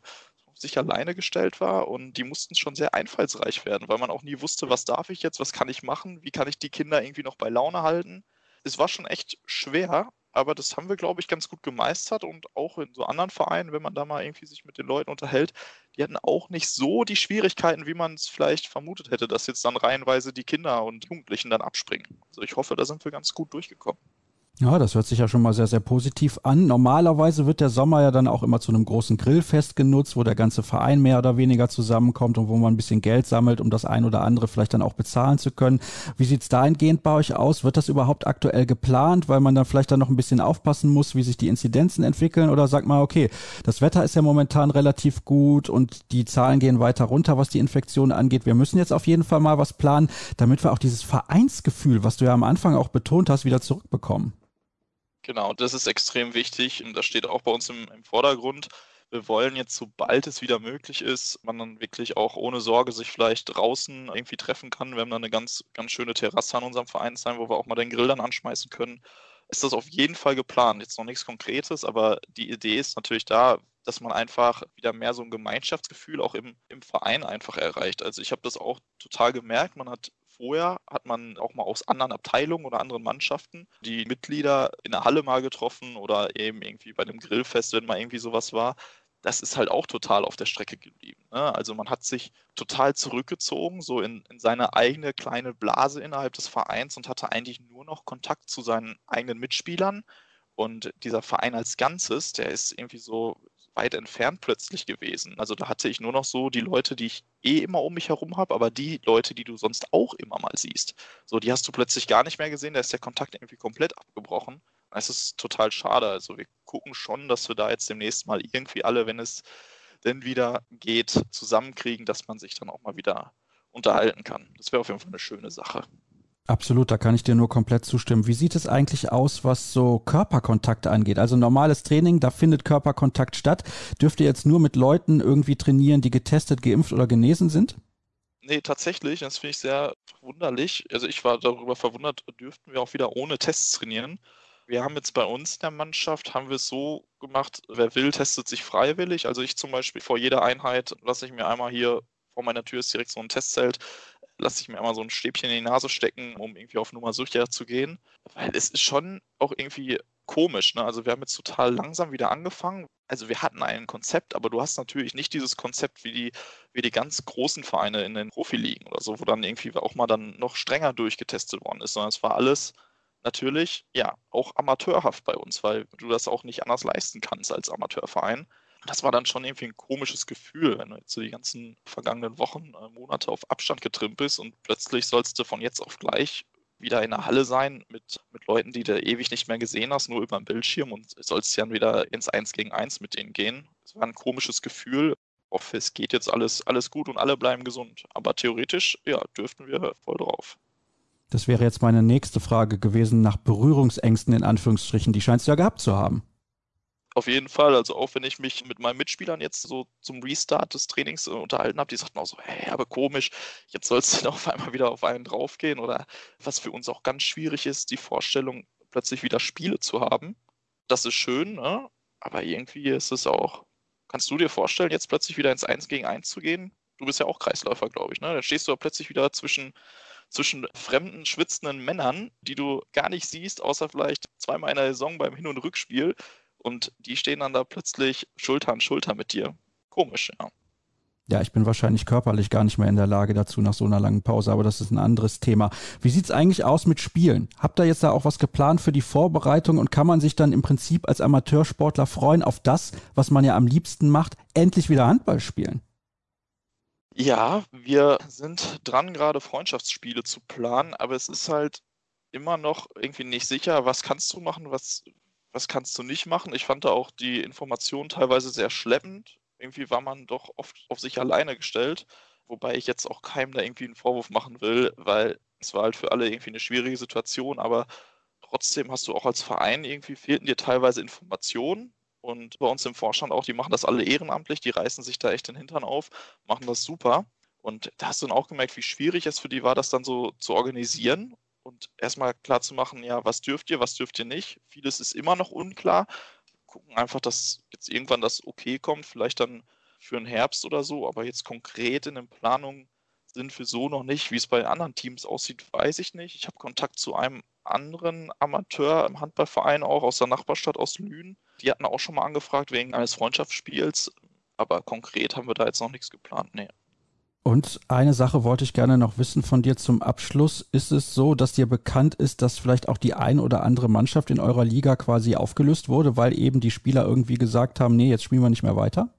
auf sich alleine gestellt war und die mussten schon sehr einfallsreich werden, weil man auch nie wusste, was darf ich jetzt, was kann ich machen, wie kann ich die Kinder irgendwie noch bei Laune halten. Es war schon echt schwer, aber das haben wir, glaube ich, ganz gut gemeistert und auch in so anderen Vereinen, wenn man da mal irgendwie sich mit den Leuten unterhält, die hatten auch nicht so die Schwierigkeiten, wie man es vielleicht vermutet hätte, dass jetzt dann reihenweise die Kinder und Jugendlichen dann abspringen. Also ich hoffe, da sind wir ganz gut durchgekommen. Ja, das hört sich ja schon mal sehr, sehr positiv an. Normalerweise wird der Sommer ja dann auch immer zu einem großen Grillfest genutzt, wo der ganze Verein mehr oder weniger zusammenkommt und wo man ein bisschen Geld sammelt, um das ein oder andere vielleicht dann auch bezahlen zu können. Wie sieht's dahingehend bei euch aus? Wird das überhaupt aktuell geplant, weil man dann vielleicht dann noch ein bisschen aufpassen muss, wie sich die Inzidenzen entwickeln? Oder sagt man, okay, das Wetter ist ja momentan relativ gut und die Zahlen gehen weiter runter, was die Infektion angeht. Wir müssen jetzt auf jeden Fall mal was planen, damit wir auch dieses Vereinsgefühl, was du ja am Anfang auch betont hast, wieder zurückbekommen. Genau, das ist extrem wichtig und das steht auch bei uns im, im Vordergrund. Wir wollen jetzt, sobald es wieder möglich ist, man dann wirklich auch ohne Sorge sich vielleicht draußen irgendwie treffen kann. Wir haben dann eine ganz, ganz schöne Terrasse an unserem Verein sein, wo wir auch mal den Grill dann anschmeißen können. Ist das auf jeden Fall geplant. Jetzt noch nichts Konkretes, aber die Idee ist natürlich da, dass man einfach wieder mehr so ein Gemeinschaftsgefühl auch im, im Verein einfach erreicht. Also ich habe das auch total gemerkt. Man hat vorher hat man auch mal aus anderen Abteilungen oder anderen Mannschaften die Mitglieder in der Halle mal getroffen oder eben irgendwie bei dem Grillfest, wenn mal irgendwie sowas war. Das ist halt auch total auf der Strecke geblieben. Ne? Also man hat sich total zurückgezogen, so in, in seine eigene kleine Blase innerhalb des Vereins und hatte eigentlich nur noch Kontakt zu seinen eigenen Mitspielern. Und dieser Verein als Ganzes, der ist irgendwie so weit entfernt plötzlich gewesen. Also da hatte ich nur noch so die Leute, die ich eh immer um mich herum habe, aber die Leute, die du sonst auch immer mal siehst. So, die hast du plötzlich gar nicht mehr gesehen, da ist der Kontakt irgendwie komplett abgebrochen. Es ist total schade. Also wir gucken schon, dass wir da jetzt demnächst mal irgendwie alle, wenn es denn wieder geht, zusammenkriegen, dass man sich dann auch mal wieder unterhalten kann. Das wäre auf jeden Fall eine schöne Sache. Absolut, da kann ich dir nur komplett zustimmen. Wie sieht es eigentlich aus, was so Körperkontakt angeht? Also normales Training, da findet Körperkontakt statt. Dürft ihr jetzt nur mit Leuten irgendwie trainieren, die getestet, geimpft oder genesen sind? Nee, tatsächlich, das finde ich sehr wunderlich. Also ich war darüber verwundert, dürften wir auch wieder ohne Tests trainieren. Wir haben jetzt bei uns in der Mannschaft, haben wir es so gemacht, wer will, testet sich freiwillig. Also ich zum Beispiel vor jeder Einheit lasse ich mir einmal hier vor meiner Tür ist direkt so ein Testzelt, lasse ich mir einmal so ein Stäbchen in die Nase stecken, um irgendwie auf Nummer sicher zu gehen. Weil es ist schon auch irgendwie komisch. Ne? Also wir haben jetzt total langsam wieder angefangen. Also wir hatten ein Konzept, aber du hast natürlich nicht dieses Konzept wie die, wie die ganz großen Vereine in den Profiligen oder so, wo dann irgendwie auch mal dann noch strenger durchgetestet worden ist, sondern es war alles natürlich, ja, auch amateurhaft bei uns, weil du das auch nicht anders leisten kannst als Amateurverein das war dann schon irgendwie ein komisches Gefühl, wenn du jetzt so die ganzen vergangenen Wochen, äh, Monate auf Abstand getrimmt bist und plötzlich sollst du von jetzt auf gleich wieder in der Halle sein mit, mit Leuten, die du ewig nicht mehr gesehen hast, nur über den Bildschirm und sollst dann wieder ins Eins gegen Eins mit denen gehen. Es war ein komisches Gefühl. Hoffe, es geht jetzt alles, alles gut und alle bleiben gesund. Aber theoretisch, ja, dürften wir voll drauf. Das wäre jetzt meine nächste Frage gewesen nach Berührungsängsten in Anführungsstrichen. Die scheinst du ja gehabt zu haben. Auf jeden Fall, also auch wenn ich mich mit meinen Mitspielern jetzt so zum Restart des Trainings äh, unterhalten habe, die sagten auch so, hey, aber komisch, jetzt sollst du auf einmal wieder auf einen draufgehen oder was für uns auch ganz schwierig ist, die Vorstellung, plötzlich wieder Spiele zu haben. Das ist schön, ne? aber irgendwie ist es auch, kannst du dir vorstellen, jetzt plötzlich wieder ins 1 gegen 1 zu gehen? Du bist ja auch Kreisläufer, glaube ich, ne? Dann stehst du plötzlich wieder zwischen zwischen fremden, schwitzenden Männern, die du gar nicht siehst, außer vielleicht zweimal in der Saison beim Hin- und Rückspiel und die stehen dann da plötzlich Schulter an Schulter mit dir. Komisch, ja. Ja, ich bin wahrscheinlich körperlich gar nicht mehr in der Lage dazu nach so einer langen Pause, aber das ist ein anderes Thema. Wie sieht's eigentlich aus mit Spielen? Habt ihr jetzt da auch was geplant für die Vorbereitung und kann man sich dann im Prinzip als Amateursportler freuen auf das, was man ja am liebsten macht, endlich wieder Handball spielen? Ja, wir sind dran, gerade Freundschaftsspiele zu planen, aber es ist halt immer noch irgendwie nicht sicher, was kannst du machen, was, was kannst du nicht machen. Ich fand da auch die Informationen teilweise sehr schleppend irgendwie war man doch oft auf sich alleine gestellt. Wobei ich jetzt auch keinem da irgendwie einen Vorwurf machen will, weil es war halt für alle irgendwie eine schwierige Situation, aber trotzdem hast du auch als Verein irgendwie fehlten dir teilweise Informationen. Und bei uns im Vorstand auch, die machen das alle ehrenamtlich, die reißen sich da echt den Hintern auf, machen das super. Und da hast du dann auch gemerkt, wie schwierig es für die war, das dann so zu organisieren und erstmal klar zu machen, ja, was dürft ihr, was dürft ihr nicht. Vieles ist immer noch unklar gucken einfach, dass jetzt irgendwann das okay kommt, vielleicht dann für den Herbst oder so, aber jetzt konkret in den Planungen sind wir so noch nicht. Wie es bei anderen Teams aussieht, weiß ich nicht. Ich habe Kontakt zu einem anderen Amateur im Handballverein auch aus der Nachbarstadt aus Lünen. Die hatten auch schon mal angefragt wegen eines Freundschaftsspiels, aber konkret haben wir da jetzt noch nichts geplant. Nee. Und eine Sache wollte ich gerne noch wissen von dir zum Abschluss. Ist es so, dass dir bekannt ist, dass vielleicht auch die ein oder andere Mannschaft in eurer Liga quasi aufgelöst wurde, weil eben die Spieler irgendwie gesagt haben, nee, jetzt spielen wir nicht mehr weiter?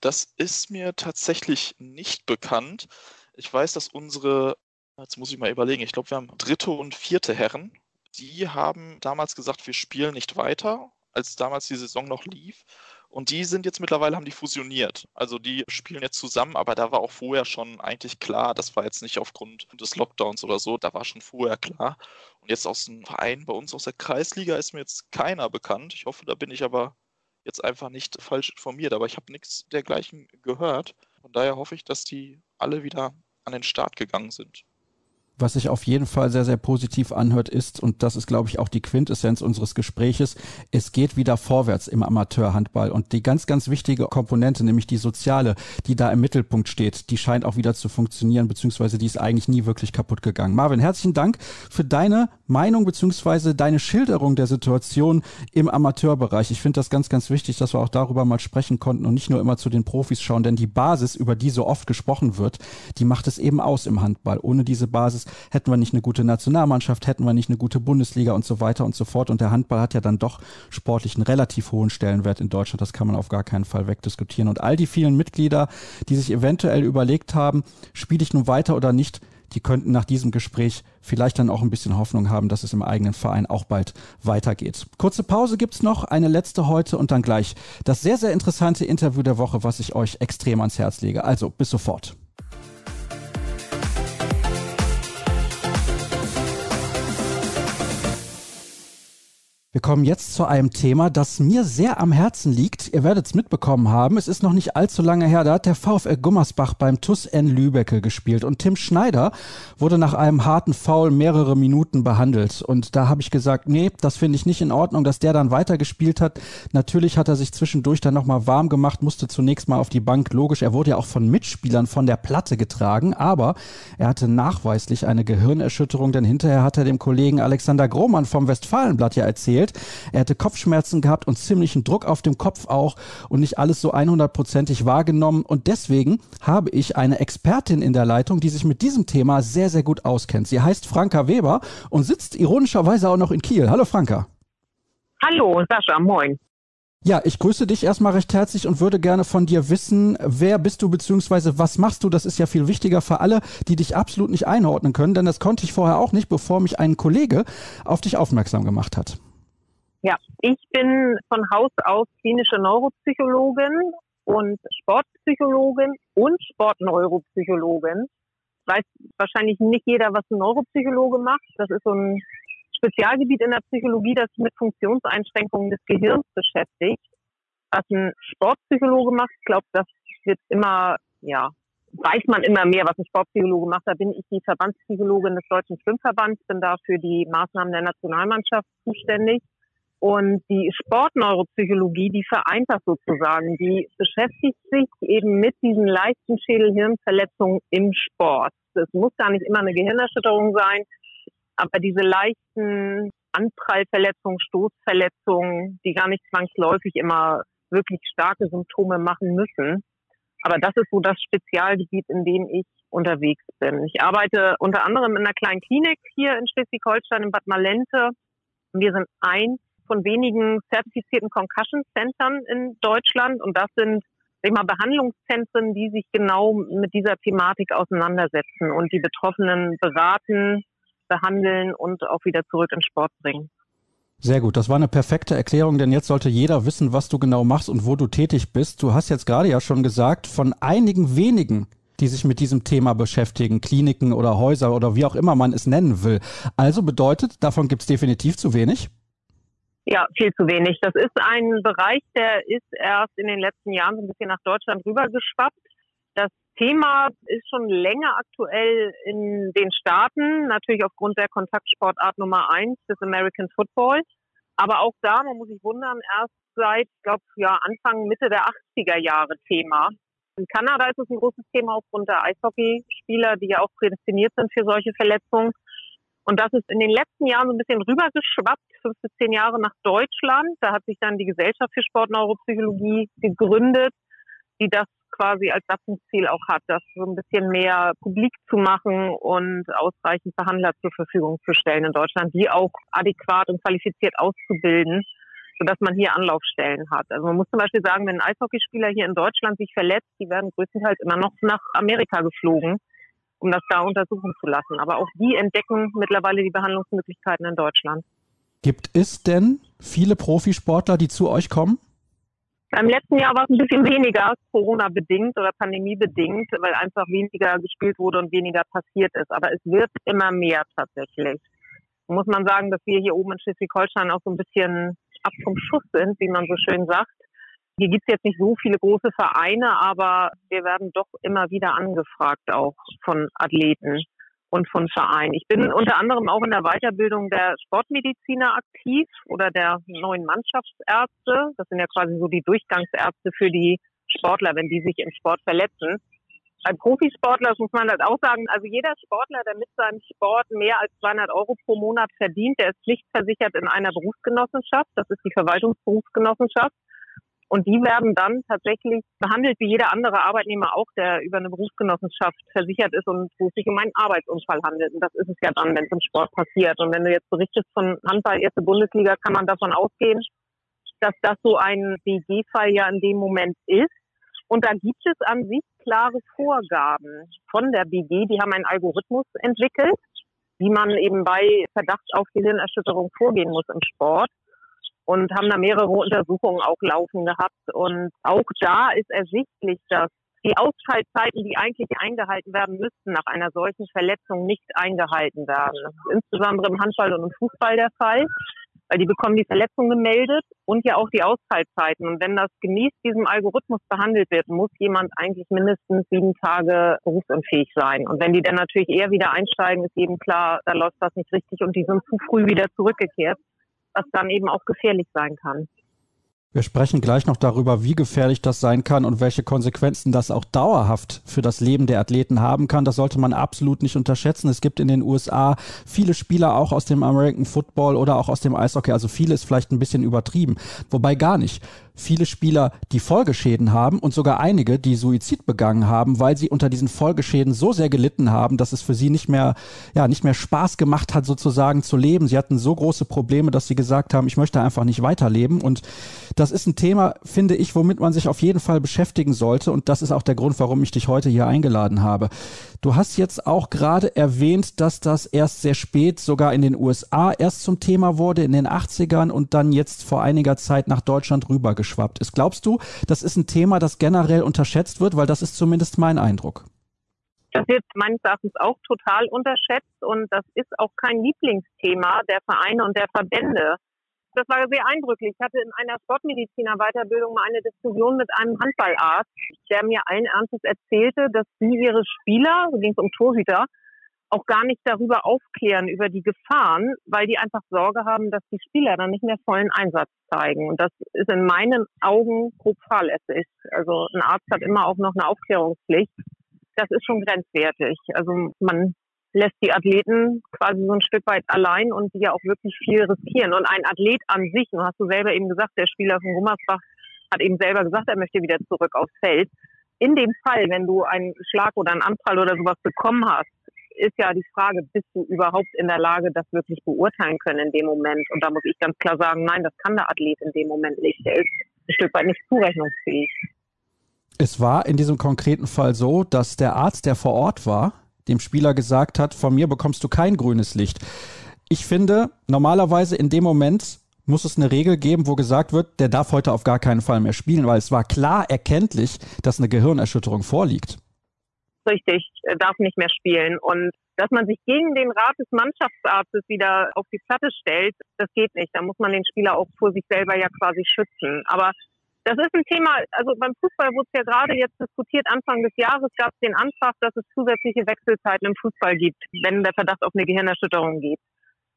Das ist mir tatsächlich nicht bekannt. Ich weiß, dass unsere, jetzt muss ich mal überlegen, ich glaube, wir haben dritte und vierte Herren. Die haben damals gesagt, wir spielen nicht weiter, als damals die Saison noch lief. Und die sind jetzt mittlerweile, haben die fusioniert. Also die spielen jetzt zusammen, aber da war auch vorher schon eigentlich klar, das war jetzt nicht aufgrund des Lockdowns oder so, da war schon vorher klar. Und jetzt aus dem Verein bei uns aus der Kreisliga ist mir jetzt keiner bekannt. Ich hoffe, da bin ich aber jetzt einfach nicht falsch informiert, aber ich habe nichts dergleichen gehört. Von daher hoffe ich, dass die alle wieder an den Start gegangen sind. Was sich auf jeden Fall sehr, sehr positiv anhört, ist, und das ist, glaube ich, auch die Quintessenz unseres Gespräches, es geht wieder vorwärts im Amateurhandball. Und die ganz, ganz wichtige Komponente, nämlich die soziale, die da im Mittelpunkt steht, die scheint auch wieder zu funktionieren, beziehungsweise die ist eigentlich nie wirklich kaputt gegangen. Marvin, herzlichen Dank für deine Meinung, beziehungsweise deine Schilderung der Situation im Amateurbereich. Ich finde das ganz, ganz wichtig, dass wir auch darüber mal sprechen konnten und nicht nur immer zu den Profis schauen, denn die Basis, über die so oft gesprochen wird, die macht es eben aus im Handball. Ohne diese Basis hätten wir nicht eine gute Nationalmannschaft, hätten wir nicht eine gute Bundesliga und so weiter und so fort. Und der Handball hat ja dann doch sportlich einen relativ hohen Stellenwert in Deutschland. Das kann man auf gar keinen Fall wegdiskutieren. Und all die vielen Mitglieder, die sich eventuell überlegt haben, spiele ich nun weiter oder nicht, die könnten nach diesem Gespräch vielleicht dann auch ein bisschen Hoffnung haben, dass es im eigenen Verein auch bald weitergeht. Kurze Pause gibt's noch, eine letzte heute und dann gleich das sehr, sehr interessante Interview der Woche, was ich euch extrem ans Herz lege. Also bis sofort. Wir kommen jetzt zu einem Thema, das mir sehr am Herzen liegt. Ihr werdet es mitbekommen haben. Es ist noch nicht allzu lange her. Da hat der VfL Gummersbach beim TUS N Lübecke gespielt und Tim Schneider wurde nach einem harten Foul mehrere Minuten behandelt. Und da habe ich gesagt, nee, das finde ich nicht in Ordnung, dass der dann weitergespielt hat. Natürlich hat er sich zwischendurch dann nochmal warm gemacht, musste zunächst mal auf die Bank. Logisch, er wurde ja auch von Mitspielern von der Platte getragen, aber er hatte nachweislich eine Gehirnerschütterung, denn hinterher hat er dem Kollegen Alexander Grohmann vom Westfalenblatt ja erzählt, erzählt. Er hätte Kopfschmerzen gehabt und ziemlichen Druck auf dem Kopf auch und nicht alles so 100%ig wahrgenommen. Und deswegen habe ich eine Expertin in der Leitung, die sich mit diesem Thema sehr, sehr gut auskennt. Sie heißt Franka Weber und sitzt ironischerweise auch noch in Kiel. Hallo Franka. Hallo Sascha, moin. Ja, ich grüße dich erstmal recht herzlich und würde gerne von dir wissen, wer bist du beziehungsweise was machst du? Das ist ja viel wichtiger für alle, die dich absolut nicht einordnen können, denn das konnte ich vorher auch nicht, bevor mich ein Kollege auf dich aufmerksam gemacht hat. Ja, ich bin von Haus aus klinische Neuropsychologin und Sportpsychologin und Sportneuropsychologin. Weiß wahrscheinlich nicht jeder, was ein Neuropsychologe macht. Das ist so ein Spezialgebiet in der Psychologie, das sich mit Funktionseinschränkungen des Gehirns beschäftigt. Was ein Sportpsychologe macht, ich glaube, das wird immer, ja, weiß man immer mehr, was ein Sportpsychologe macht. Da bin ich die Verbandspsychologin des Deutschen Schwimmverbands, bin da für die Maßnahmen der Nationalmannschaft zuständig. Und die Sportneuropsychologie, die vereint das sozusagen. Die beschäftigt sich eben mit diesen leichten Schädel-Hirnverletzungen im Sport. Es muss gar nicht immer eine Gehirnerschütterung sein, aber diese leichten Anprallverletzungen, Stoßverletzungen, die gar nicht zwangsläufig immer wirklich starke Symptome machen müssen. Aber das ist so das Spezialgebiet, in dem ich unterwegs bin. Ich arbeite unter anderem in einer kleinen Klinik hier in Schleswig-Holstein in Bad Malente. Wir sind ein von wenigen zertifizierten Concussion Centern in Deutschland und das sind sag Behandlungszentren, die sich genau mit dieser Thematik auseinandersetzen und die Betroffenen beraten, behandeln und auch wieder zurück in Sport bringen. Sehr gut, das war eine perfekte Erklärung, denn jetzt sollte jeder wissen, was du genau machst und wo du tätig bist. Du hast jetzt gerade ja schon gesagt, von einigen wenigen, die sich mit diesem Thema beschäftigen, Kliniken oder Häuser oder wie auch immer man es nennen will. Also bedeutet, davon gibt es definitiv zu wenig? Ja, viel zu wenig. Das ist ein Bereich, der ist erst in den letzten Jahren so ein bisschen nach Deutschland rübergeschwappt. Das Thema ist schon länger aktuell in den Staaten, natürlich aufgrund der Kontaktsportart Nummer eins des American Football. Aber auch da, man muss sich wundern, erst seit, ich glaube, ja, Anfang, Mitte der 80er Jahre Thema. In Kanada ist es ein großes Thema aufgrund der Eishockeyspieler, die ja auch prädestiniert sind für solche Verletzungen. Und das ist in den letzten Jahren so ein bisschen rübergeschwappt, fünf bis zehn Jahre nach Deutschland. Da hat sich dann die Gesellschaft für Sportneuropsychologie gegründet, die das quasi als Satzungsziel auch hat, das so ein bisschen mehr publik zu machen und ausreichend Behandler zur Verfügung zu stellen in Deutschland, die auch adäquat und qualifiziert auszubilden, sodass man hier Anlaufstellen hat. Also man muss zum Beispiel sagen, wenn ein Eishockeyspieler hier in Deutschland sich verletzt, die werden größtenteils immer noch nach Amerika geflogen, um das da untersuchen zu lassen. Aber auch die entdecken mittlerweile die Behandlungsmöglichkeiten in Deutschland. Gibt es denn viele Profisportler, die zu euch kommen? Im letzten Jahr war es ein bisschen weniger, Corona-bedingt oder Pandemie-bedingt, weil einfach weniger gespielt wurde und weniger passiert ist. Aber es wird immer mehr tatsächlich. Muss man sagen, dass wir hier oben in Schleswig-Holstein auch so ein bisschen ab vom Schuss sind, wie man so schön sagt. Hier gibt es jetzt nicht so viele große Vereine, aber wir werden doch immer wieder angefragt auch von Athleten und von Vereinen. Ich bin unter anderem auch in der Weiterbildung der Sportmediziner aktiv oder der neuen Mannschaftsärzte. Das sind ja quasi so die Durchgangsärzte für die Sportler, wenn die sich im Sport verletzen. Ein Profisportler, das muss man halt auch sagen, also jeder Sportler, der mit seinem Sport mehr als 200 Euro pro Monat verdient, der ist pflichtversichert in einer Berufsgenossenschaft. Das ist die Verwaltungsberufsgenossenschaft. Und die werden dann tatsächlich behandelt wie jeder andere Arbeitnehmer auch, der über eine Berufsgenossenschaft versichert ist und wo es sich um einen Arbeitsunfall handelt. Und das ist es ja dann, wenn es im Sport passiert. Und wenn du jetzt berichtest von Handball, erste Bundesliga, kann man davon ausgehen, dass das so ein BG-Fall ja in dem Moment ist. Und da gibt es an sich klare Vorgaben von der BG. Die haben einen Algorithmus entwickelt, wie man eben bei Verdacht auf Gehirnerschütterung vorgehen muss im Sport und haben da mehrere Untersuchungen auch laufen gehabt. Und auch da ist ersichtlich, dass die Ausfallzeiten, die eigentlich eingehalten werden müssten, nach einer solchen Verletzung nicht eingehalten werden. Das ist insbesondere im Handball und im Fußball der Fall, weil die bekommen die Verletzung gemeldet und ja auch die Ausfallzeiten. Und wenn das gemäß diesem Algorithmus behandelt wird, muss jemand eigentlich mindestens sieben Tage berufsunfähig sein. Und wenn die dann natürlich eher wieder einsteigen, ist eben klar, da läuft das nicht richtig und die sind zu früh wieder zurückgekehrt was dann eben auch gefährlich sein kann. Wir sprechen gleich noch darüber, wie gefährlich das sein kann und welche Konsequenzen das auch dauerhaft für das Leben der Athleten haben kann. Das sollte man absolut nicht unterschätzen. Es gibt in den USA viele Spieler auch aus dem American Football oder auch aus dem Eishockey. Also viele ist vielleicht ein bisschen übertrieben. Wobei gar nicht viele Spieler, die Folgeschäden haben und sogar einige, die Suizid begangen haben, weil sie unter diesen Folgeschäden so sehr gelitten haben, dass es für sie nicht mehr, ja, nicht mehr Spaß gemacht hat, sozusagen zu leben. Sie hatten so große Probleme, dass sie gesagt haben, ich möchte einfach nicht weiterleben. Und das ist ein Thema, finde ich, womit man sich auf jeden Fall beschäftigen sollte. Und das ist auch der Grund, warum ich dich heute hier eingeladen habe. Du hast jetzt auch gerade erwähnt, dass das erst sehr spät sogar in den USA erst zum Thema wurde, in den 80ern und dann jetzt vor einiger Zeit nach Deutschland rübergeschwappt ist. Glaubst du, das ist ein Thema, das generell unterschätzt wird? Weil das ist zumindest mein Eindruck. Das wird meines Erachtens auch total unterschätzt und das ist auch kein Lieblingsthema der Vereine und der Verbände das war sehr eindrücklich. Ich hatte in einer Sportmediziner-Weiterbildung mal eine Diskussion mit einem Handballarzt, der mir allen Ernstes erzählte, dass sie ihre Spieler, so ging es um Torhüter, auch gar nicht darüber aufklären, über die Gefahren, weil die einfach Sorge haben, dass die Spieler dann nicht mehr vollen Einsatz zeigen. Und das ist in meinen Augen grob fahrlässig. Also ein Arzt hat immer auch noch eine Aufklärungspflicht. Das ist schon grenzwertig. Also man lässt die Athleten quasi so ein Stück weit allein und die ja auch wirklich viel riskieren. Und ein Athlet an sich, du hast du selber eben gesagt, der Spieler von Gummersbach hat eben selber gesagt, er möchte wieder zurück aufs Feld. In dem Fall, wenn du einen Schlag oder einen Anfall oder sowas bekommen hast, ist ja die Frage, bist du überhaupt in der Lage, das wirklich beurteilen können in dem Moment? Und da muss ich ganz klar sagen, nein, das kann der Athlet in dem Moment nicht. Der ist ein Stück weit nicht zurechnungsfähig. Es war in diesem konkreten Fall so, dass der Arzt, der vor Ort war, dem Spieler gesagt hat, von mir bekommst du kein grünes Licht. Ich finde, normalerweise in dem Moment muss es eine Regel geben, wo gesagt wird, der darf heute auf gar keinen Fall mehr spielen, weil es war klar erkenntlich, dass eine Gehirnerschütterung vorliegt. Richtig, darf nicht mehr spielen. Und dass man sich gegen den Rat des Mannschaftsarztes wieder auf die Platte stellt, das geht nicht. Da muss man den Spieler auch vor sich selber ja quasi schützen. Aber das ist ein Thema, also beim Fußball wurde es ja gerade jetzt diskutiert, Anfang des Jahres gab es den Antrag, dass es zusätzliche Wechselzeiten im Fußball gibt, wenn der Verdacht auf eine Gehirnerschütterung geht.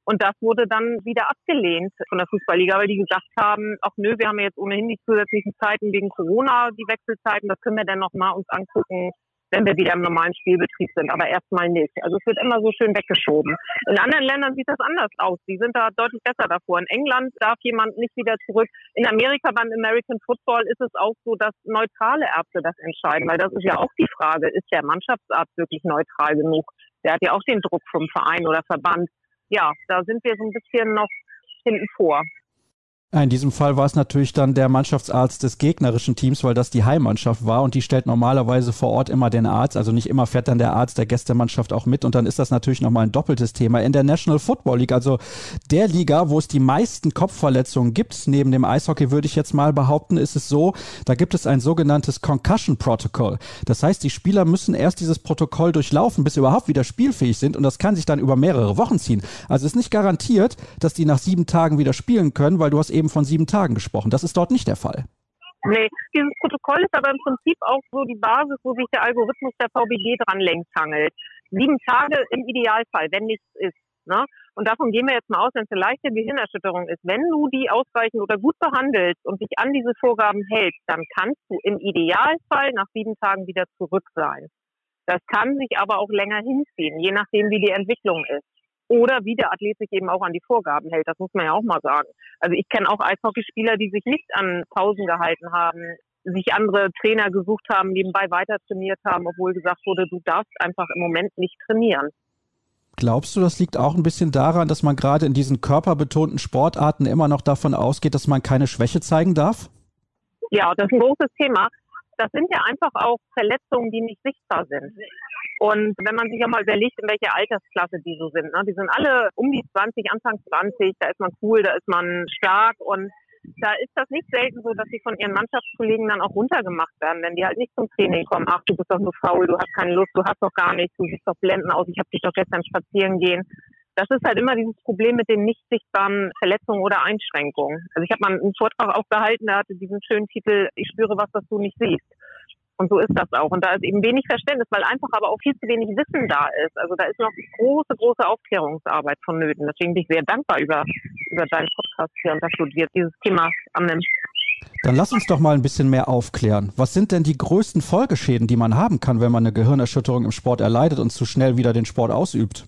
Und das wurde dann wieder abgelehnt von der Fußballliga, weil die gesagt haben, ach nö, wir haben jetzt ohnehin die zusätzlichen Zeiten wegen Corona, die Wechselzeiten, das können wir dann nochmal uns angucken, wenn wir wieder im normalen Spielbetrieb sind, aber erstmal nicht. Also es wird immer so schön weggeschoben. In anderen Ländern sieht das anders aus. Die sind da deutlich besser davor. In England darf jemand nicht wieder zurück. In Amerika beim American Football ist es auch so, dass neutrale Ärzte das entscheiden, weil das ist ja auch die Frage, ist der Mannschaftsarzt wirklich neutral genug? Der hat ja auch den Druck vom Verein oder Verband. Ja, da sind wir so ein bisschen noch hinten vor. In diesem Fall war es natürlich dann der Mannschaftsarzt des gegnerischen Teams, weil das die Heimmannschaft war und die stellt normalerweise vor Ort immer den Arzt. Also nicht immer fährt dann der Arzt der Gästemannschaft auch mit und dann ist das natürlich nochmal ein doppeltes Thema. In der National Football League, also der Liga, wo es die meisten Kopfverletzungen gibt, neben dem Eishockey würde ich jetzt mal behaupten, ist es so, da gibt es ein sogenanntes Concussion Protocol. Das heißt, die Spieler müssen erst dieses Protokoll durchlaufen, bis sie überhaupt wieder spielfähig sind und das kann sich dann über mehrere Wochen ziehen. Also ist nicht garantiert, dass die nach sieben Tagen wieder spielen können, weil du hast eben eben von sieben Tagen gesprochen. Das ist dort nicht der Fall. Nee, dieses Protokoll ist aber im Prinzip auch so die Basis, wo sich der Algorithmus der VBG dran längst hangelt. Sieben Tage im Idealfall, wenn nichts ist. Ne? Und davon gehen wir jetzt mal aus, wenn es eine leichte Gehirnerschütterung ist. Wenn du die ausreichend oder gut behandelst und dich an diese Vorgaben hältst, dann kannst du im Idealfall nach sieben Tagen wieder zurück sein. Das kann sich aber auch länger hinziehen, je nachdem, wie die Entwicklung ist oder wie der Athlet sich eben auch an die Vorgaben hält. Das muss man ja auch mal sagen. Also ich kenne auch Eishockeyspieler, die sich nicht an Pausen gehalten haben, sich andere Trainer gesucht haben, nebenbei weiter trainiert haben, obwohl gesagt wurde, du darfst einfach im Moment nicht trainieren. Glaubst du, das liegt auch ein bisschen daran, dass man gerade in diesen körperbetonten Sportarten immer noch davon ausgeht, dass man keine Schwäche zeigen darf? Ja, das ist ein großes Thema. Das sind ja einfach auch Verletzungen, die nicht sichtbar sind. Und wenn man sich ja mal überlegt, in welcher Altersklasse die so sind, ne? die sind alle um die 20, Anfang 20, da ist man cool, da ist man stark und da ist das nicht selten so, dass sie von ihren Mannschaftskollegen dann auch runtergemacht werden, wenn die halt nicht zum Training kommen. Ach, du bist doch nur faul, du hast keine Lust, du hast doch gar nichts, du siehst doch blenden aus, ich habe dich doch gestern spazieren gehen. Das ist halt immer dieses Problem mit den nicht sichtbaren Verletzungen oder Einschränkungen. Also ich habe mal einen Vortrag auch gehalten, der hatte diesen schönen Titel, ich spüre was, was du nicht siehst. Und so ist das auch. Und da ist eben wenig Verständnis, weil einfach aber auch viel zu wenig Wissen da ist. Also da ist noch große, große Aufklärungsarbeit vonnöten. Deswegen bin ich sehr dankbar über, über deinen Podcast hier und dass du dir dieses Thema annimmst. Dann lass uns doch mal ein bisschen mehr aufklären. Was sind denn die größten Folgeschäden, die man haben kann, wenn man eine Gehirnerschütterung im Sport erleidet und zu schnell wieder den Sport ausübt?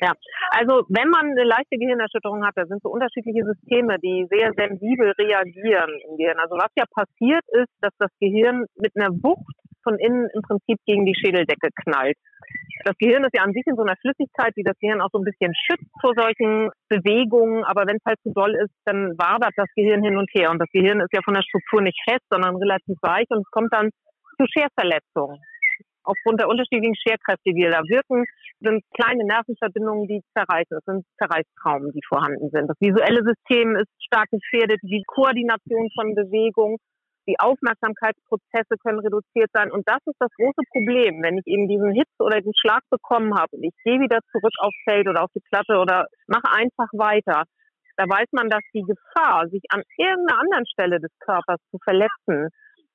Ja, also wenn man eine leichte Gehirnerschütterung hat, da sind so unterschiedliche Systeme, die sehr sensibel reagieren im Gehirn. Also was ja passiert ist, dass das Gehirn mit einer Wucht von innen im Prinzip gegen die Schädeldecke knallt. Das Gehirn ist ja an sich in so einer Flüssigkeit, die das Gehirn auch so ein bisschen schützt vor solchen Bewegungen. Aber wenn es halt zu doll ist, dann wabert das Gehirn hin und her. Und das Gehirn ist ja von der Struktur nicht fest, sondern relativ weich und es kommt dann zu Scherverletzungen aufgrund der unterschiedlichen Scherkräfte, die da wirken, sind kleine Nervenverbindungen, die zerreißen. Es sind Zerreißtraumen, die vorhanden sind. Das visuelle System ist stark gefährdet, die Koordination von Bewegung, die Aufmerksamkeitsprozesse können reduziert sein. Und das ist das große Problem, wenn ich eben diesen Hit oder den Schlag bekommen habe und ich gehe wieder zurück aufs Feld oder auf die Platte oder mache einfach weiter. Da weiß man, dass die Gefahr, sich an irgendeiner anderen Stelle des Körpers zu verletzen,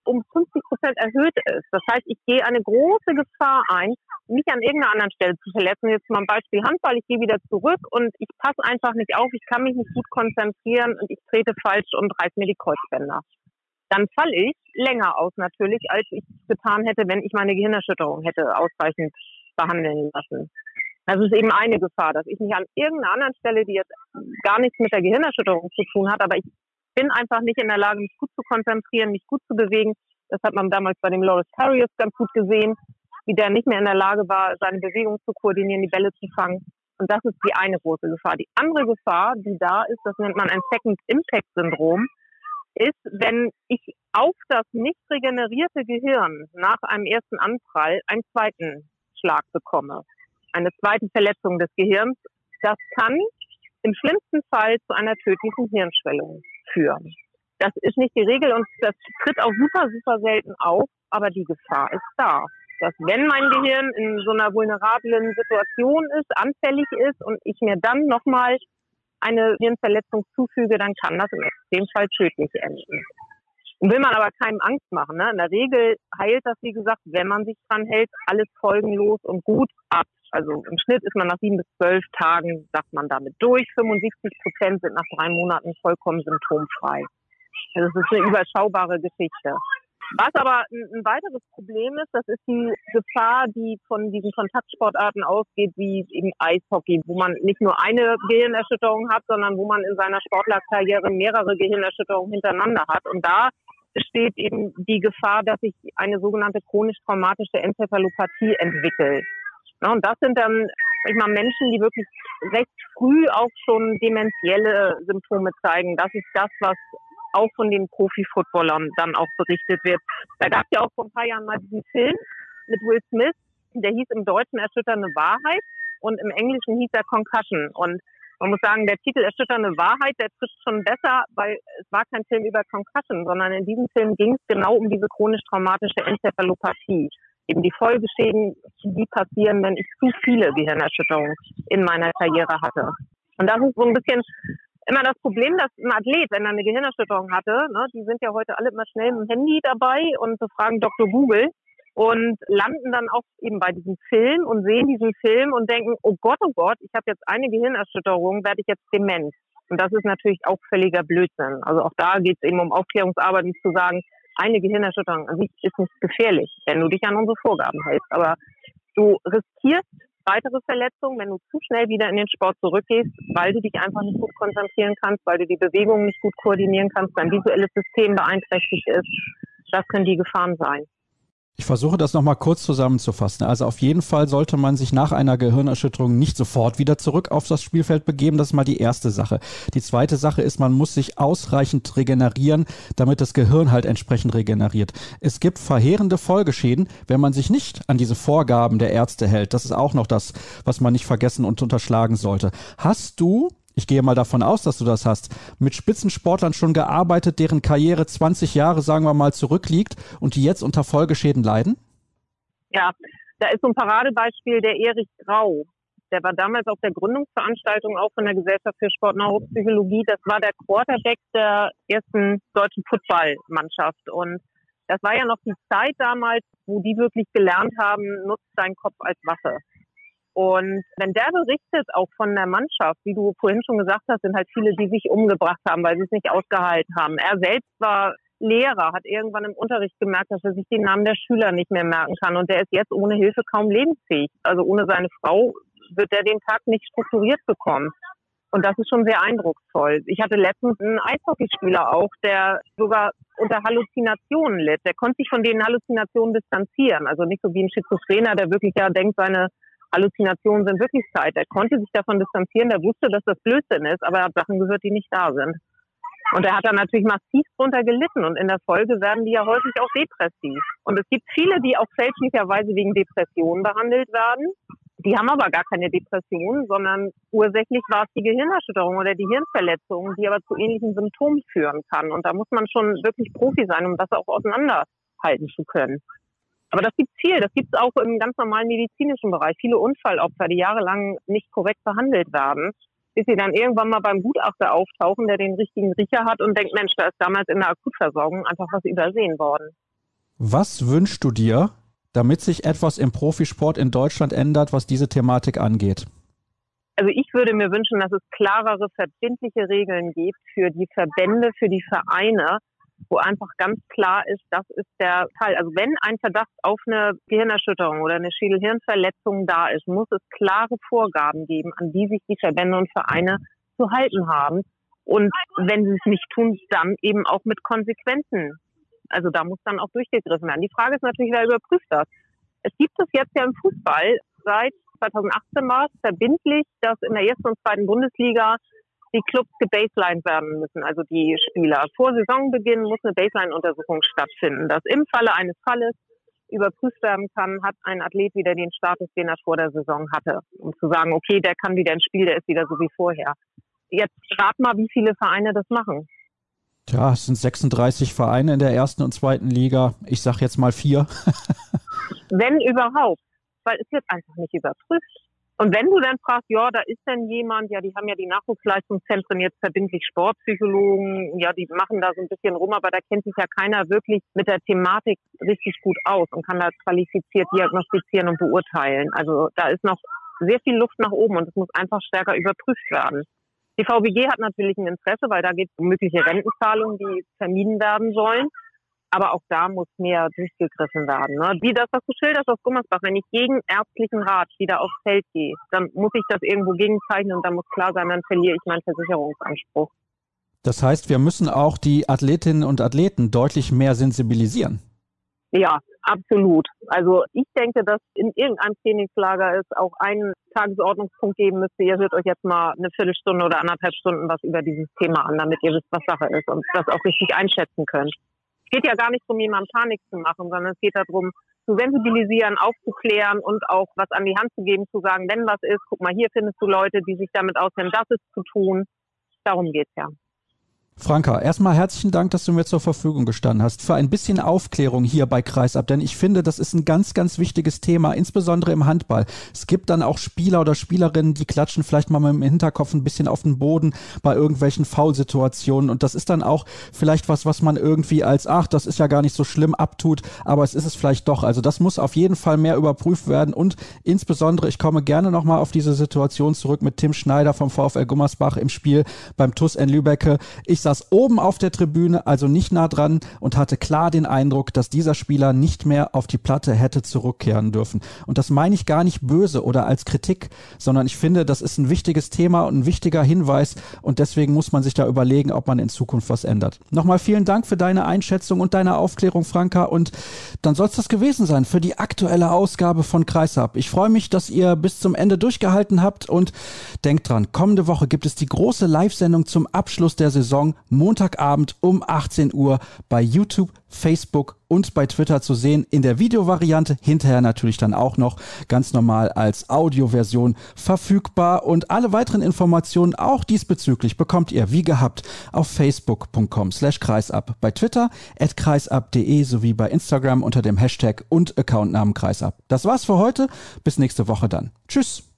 um 50 Prozent erhöht ist. Das heißt, ich gehe eine große Gefahr ein, mich an irgendeiner anderen Stelle zu verletzen. Jetzt mal ein Beispiel Handball. Ich gehe wieder zurück und ich passe einfach nicht auf. Ich kann mich nicht gut konzentrieren und ich trete falsch und reiß mir die Kreuzbänder. Dann falle ich länger aus natürlich, als ich es getan hätte, wenn ich meine Gehirnerschütterung hätte ausreichend behandeln lassen. Das ist eben eine Gefahr, dass ich mich an irgendeiner anderen Stelle, die jetzt gar nichts mit der Gehirnerschütterung zu tun hat, aber ich bin einfach nicht in der Lage, mich gut zu konzentrieren, mich gut zu bewegen. Das hat man damals bei dem Loris Karius ganz gut gesehen, wie der nicht mehr in der Lage war, seine Bewegung zu koordinieren, die Bälle zu fangen. Und das ist die eine große Gefahr. Die andere Gefahr, die da ist, das nennt man ein Second Impact Syndrom, ist, wenn ich auf das nicht regenerierte Gehirn nach einem ersten Anprall einen zweiten Schlag bekomme. Eine zweite Verletzung des Gehirns. Das kann im schlimmsten Fall zu einer tödlichen Hirnschwellung führen. Das ist nicht die Regel und das tritt auch super, super selten auf, aber die Gefahr ist da dass wenn mein Gehirn in so einer vulnerablen Situation ist, anfällig ist und ich mir dann nochmal eine Hirnverletzung zufüge, dann kann das im Extremfall tödlich enden. Will man aber keinem Angst machen. Ne? In der Regel heilt das, wie gesagt, wenn man sich dran hält, alles folgenlos und gut ab. Also im Schnitt ist man nach sieben bis zwölf Tagen, sagt man damit durch. 75 Prozent sind nach drei Monaten vollkommen symptomfrei. Also das ist eine überschaubare Geschichte. Was aber ein, ein, weiteres Problem ist, das ist die Gefahr, die von diesen Kontaktsportarten ausgeht, wie eben Eishockey, wo man nicht nur eine Gehirnerschütterung hat, sondern wo man in seiner Sportlerkarriere mehrere Gehirnerschütterungen hintereinander hat. Und da besteht eben die Gefahr, dass sich eine sogenannte chronisch traumatische Enzephalopathie entwickelt. Und das sind dann ich mal, Menschen, die wirklich recht früh auch schon dementielle Symptome zeigen. Das ist das, was auch von den Profi-Footballern dann auch berichtet wird. Da gab es ja auch vor ein paar Jahren mal diesen Film mit Will Smith, der hieß im Deutschen Erschütternde Wahrheit und im Englischen hieß er Concussion. Und man muss sagen, der Titel Erschütternde Wahrheit, der trifft schon besser, weil es war kein Film über Concussion, sondern in diesem Film ging es genau um diese chronisch traumatische Enzephalopathie. Eben die Folgeschäden, die passieren, wenn ich zu viele Gehirnerschütterungen in meiner Karriere hatte. Und das ist so ein bisschen immer das Problem, dass ein Athlet, wenn er eine Gehirnerschütterung hatte, ne, die sind ja heute alle immer schnell mit dem Handy dabei und befragen Dr. Google und landen dann auch eben bei diesem Film und sehen diesen Film und denken, oh Gott, oh Gott, ich habe jetzt eine Gehirnerschütterung, werde ich jetzt dement. Und das ist natürlich auch völliger Blödsinn. Also auch da geht es eben um Aufklärungsarbeit, nicht zu sagen, eine Gehirnerschütterung an sich ist nicht gefährlich, wenn du dich an unsere Vorgaben hältst. Aber du riskierst weitere Verletzungen, wenn du zu schnell wieder in den Sport zurückgehst, weil du dich einfach nicht gut konzentrieren kannst, weil du die Bewegung nicht gut koordinieren kannst, dein visuelles System beeinträchtigt ist. Das können die Gefahren sein. Ich versuche das nochmal kurz zusammenzufassen. Also auf jeden Fall sollte man sich nach einer Gehirnerschütterung nicht sofort wieder zurück auf das Spielfeld begeben. Das ist mal die erste Sache. Die zweite Sache ist, man muss sich ausreichend regenerieren, damit das Gehirn halt entsprechend regeneriert. Es gibt verheerende Folgeschäden, wenn man sich nicht an diese Vorgaben der Ärzte hält. Das ist auch noch das, was man nicht vergessen und unterschlagen sollte. Hast du ich gehe mal davon aus, dass du das hast, mit Spitzensportlern schon gearbeitet, deren Karriere 20 Jahre, sagen wir mal, zurückliegt und die jetzt unter Folgeschäden leiden? Ja, da ist so ein Paradebeispiel der Erich Grau. Der war damals auf der Gründungsveranstaltung auch von der Gesellschaft für Sportneuropsychologie. Das war der Quarterback der ersten deutschen Footballmannschaft. Und das war ja noch die Zeit damals, wo die wirklich gelernt haben, nutzt deinen Kopf als Waffe. Und wenn der berichtet, auch von der Mannschaft, wie du vorhin schon gesagt hast, sind halt viele, die sich umgebracht haben, weil sie es nicht ausgehalten haben. Er selbst war Lehrer, hat irgendwann im Unterricht gemerkt, dass er sich den Namen der Schüler nicht mehr merken kann. Und der ist jetzt ohne Hilfe kaum lebensfähig. Also ohne seine Frau wird er den Tag nicht strukturiert bekommen. Und das ist schon sehr eindrucksvoll. Ich hatte letztens einen Eishockeyspieler auch, der sogar unter Halluzinationen litt. Der konnte sich von den Halluzinationen distanzieren. Also nicht so wie ein Schizophrener, der wirklich ja denkt, seine Halluzinationen sind Wirklichkeit. Er konnte sich davon distanzieren, er wusste, dass das Blödsinn ist, aber er hat Sachen gehört, die nicht da sind. Und er hat dann natürlich massiv drunter gelitten und in der Folge werden die ja häufig auch depressiv. Und es gibt viele, die auch fälschlicherweise wegen Depressionen behandelt werden. Die haben aber gar keine Depression, sondern ursächlich war es die Gehirnerschütterung oder die Hirnverletzung, die aber zu ähnlichen Symptomen führen kann. Und da muss man schon wirklich Profi sein, um das auch auseinanderhalten zu können. Aber das gibt viel. Das gibt es auch im ganz normalen medizinischen Bereich. Viele Unfallopfer, die jahrelang nicht korrekt behandelt werden, bis sie dann irgendwann mal beim Gutachter auftauchen, der den richtigen Riecher hat und denkt, Mensch, da ist damals in der Akutversorgung einfach was übersehen worden. Was wünschst du dir, damit sich etwas im Profisport in Deutschland ändert, was diese Thematik angeht? Also ich würde mir wünschen, dass es klarere verbindliche Regeln gibt für die Verbände, für die Vereine, wo einfach ganz klar ist, das ist der Fall. Also wenn ein Verdacht auf eine Gehirnerschütterung oder eine Schädelhirnverletzung da ist, muss es klare Vorgaben geben, an die sich die Verbände und Vereine zu halten haben. Und wenn sie es nicht tun, dann eben auch mit Konsequenzen. Also da muss dann auch durchgegriffen werden. Die Frage ist natürlich, wer überprüft das? Es gibt es jetzt ja im Fußball seit 2018 war es verbindlich, dass in der ersten und zweiten Bundesliga die Clubs gebaselined werden müssen, also die Spieler. Vor Saisonbeginn muss eine Baseline-Untersuchung stattfinden, dass im Falle eines Falles überprüft werden kann, hat ein Athlet wieder den Status, den er vor der Saison hatte, um zu sagen, okay, der kann wieder ins Spiel, der ist wieder so wie vorher. Jetzt rat mal, wie viele Vereine das machen. Ja, es sind 36 Vereine in der ersten und zweiten Liga. Ich sag jetzt mal vier. Wenn überhaupt, weil es wird einfach nicht überprüft. Und wenn du dann fragst, ja, da ist denn jemand, ja, die haben ja die Nachwuchsleistungszentren jetzt verbindlich Sportpsychologen, ja, die machen da so ein bisschen rum, aber da kennt sich ja keiner wirklich mit der Thematik richtig gut aus und kann da qualifiziert diagnostizieren und beurteilen. Also da ist noch sehr viel Luft nach oben und es muss einfach stärker überprüft werden. Die VBG hat natürlich ein Interesse, weil da geht es um mögliche Rentenzahlungen, die vermieden werden sollen. Aber auch da muss mehr durchgegriffen werden. Ne? Wie das, was du schilderst aus Gummersbach, wenn ich gegen ärztlichen Rat wieder aufs Feld gehe, dann muss ich das irgendwo gegenzeichnen und dann muss klar sein, dann verliere ich meinen Versicherungsanspruch. Das heißt, wir müssen auch die Athletinnen und Athleten deutlich mehr sensibilisieren. Ja, absolut. Also ich denke, dass in irgendeinem Trainingslager es auch einen Tagesordnungspunkt geben müsste. Ihr hört euch jetzt mal eine Viertelstunde oder anderthalb Stunden was über dieses Thema an, damit ihr wisst, was Sache ist und das auch richtig einschätzen könnt. Es geht ja gar nicht darum, jemandem Panik zu machen, sondern es geht darum, zu sensibilisieren, aufzuklären und auch was an die Hand zu geben, zu sagen, wenn was ist, guck mal, hier findest du Leute, die sich damit auskennen, das ist zu tun. Darum geht's ja. Franka, erstmal herzlichen Dank, dass du mir zur Verfügung gestanden hast für ein bisschen Aufklärung hier bei Kreisab, denn ich finde, das ist ein ganz, ganz wichtiges Thema, insbesondere im Handball. Es gibt dann auch Spieler oder Spielerinnen, die klatschen vielleicht mal mit dem Hinterkopf ein bisschen auf den Boden bei irgendwelchen Foulsituationen und das ist dann auch vielleicht was, was man irgendwie als, ach, das ist ja gar nicht so schlimm abtut, aber es ist es vielleicht doch. Also das muss auf jeden Fall mehr überprüft werden und insbesondere, ich komme gerne nochmal auf diese Situation zurück mit Tim Schneider vom VfL Gummersbach im Spiel beim TUS in Lübecke. Ich saß oben auf der Tribüne, also nicht nah dran und hatte klar den Eindruck, dass dieser Spieler nicht mehr auf die Platte hätte zurückkehren dürfen. Und das meine ich gar nicht böse oder als Kritik, sondern ich finde, das ist ein wichtiges Thema und ein wichtiger Hinweis und deswegen muss man sich da überlegen, ob man in Zukunft was ändert. Nochmal vielen Dank für deine Einschätzung und deine Aufklärung, Franka. Und dann soll es das gewesen sein für die aktuelle Ausgabe von Kreishab. Ich freue mich, dass ihr bis zum Ende durchgehalten habt und denkt dran, kommende Woche gibt es die große Live-Sendung zum Abschluss der Saison Montagabend um 18 Uhr bei YouTube, Facebook und bei Twitter zu sehen. In der Videovariante, hinterher natürlich dann auch noch ganz normal als Audioversion verfügbar. Und alle weiteren Informationen auch diesbezüglich bekommt ihr wie gehabt auf facebook.com slash kreisab, bei Twitter at kreisab.de sowie bei Instagram unter dem Hashtag und Accountnamen kreisab. Das war's für heute. Bis nächste Woche dann. Tschüss.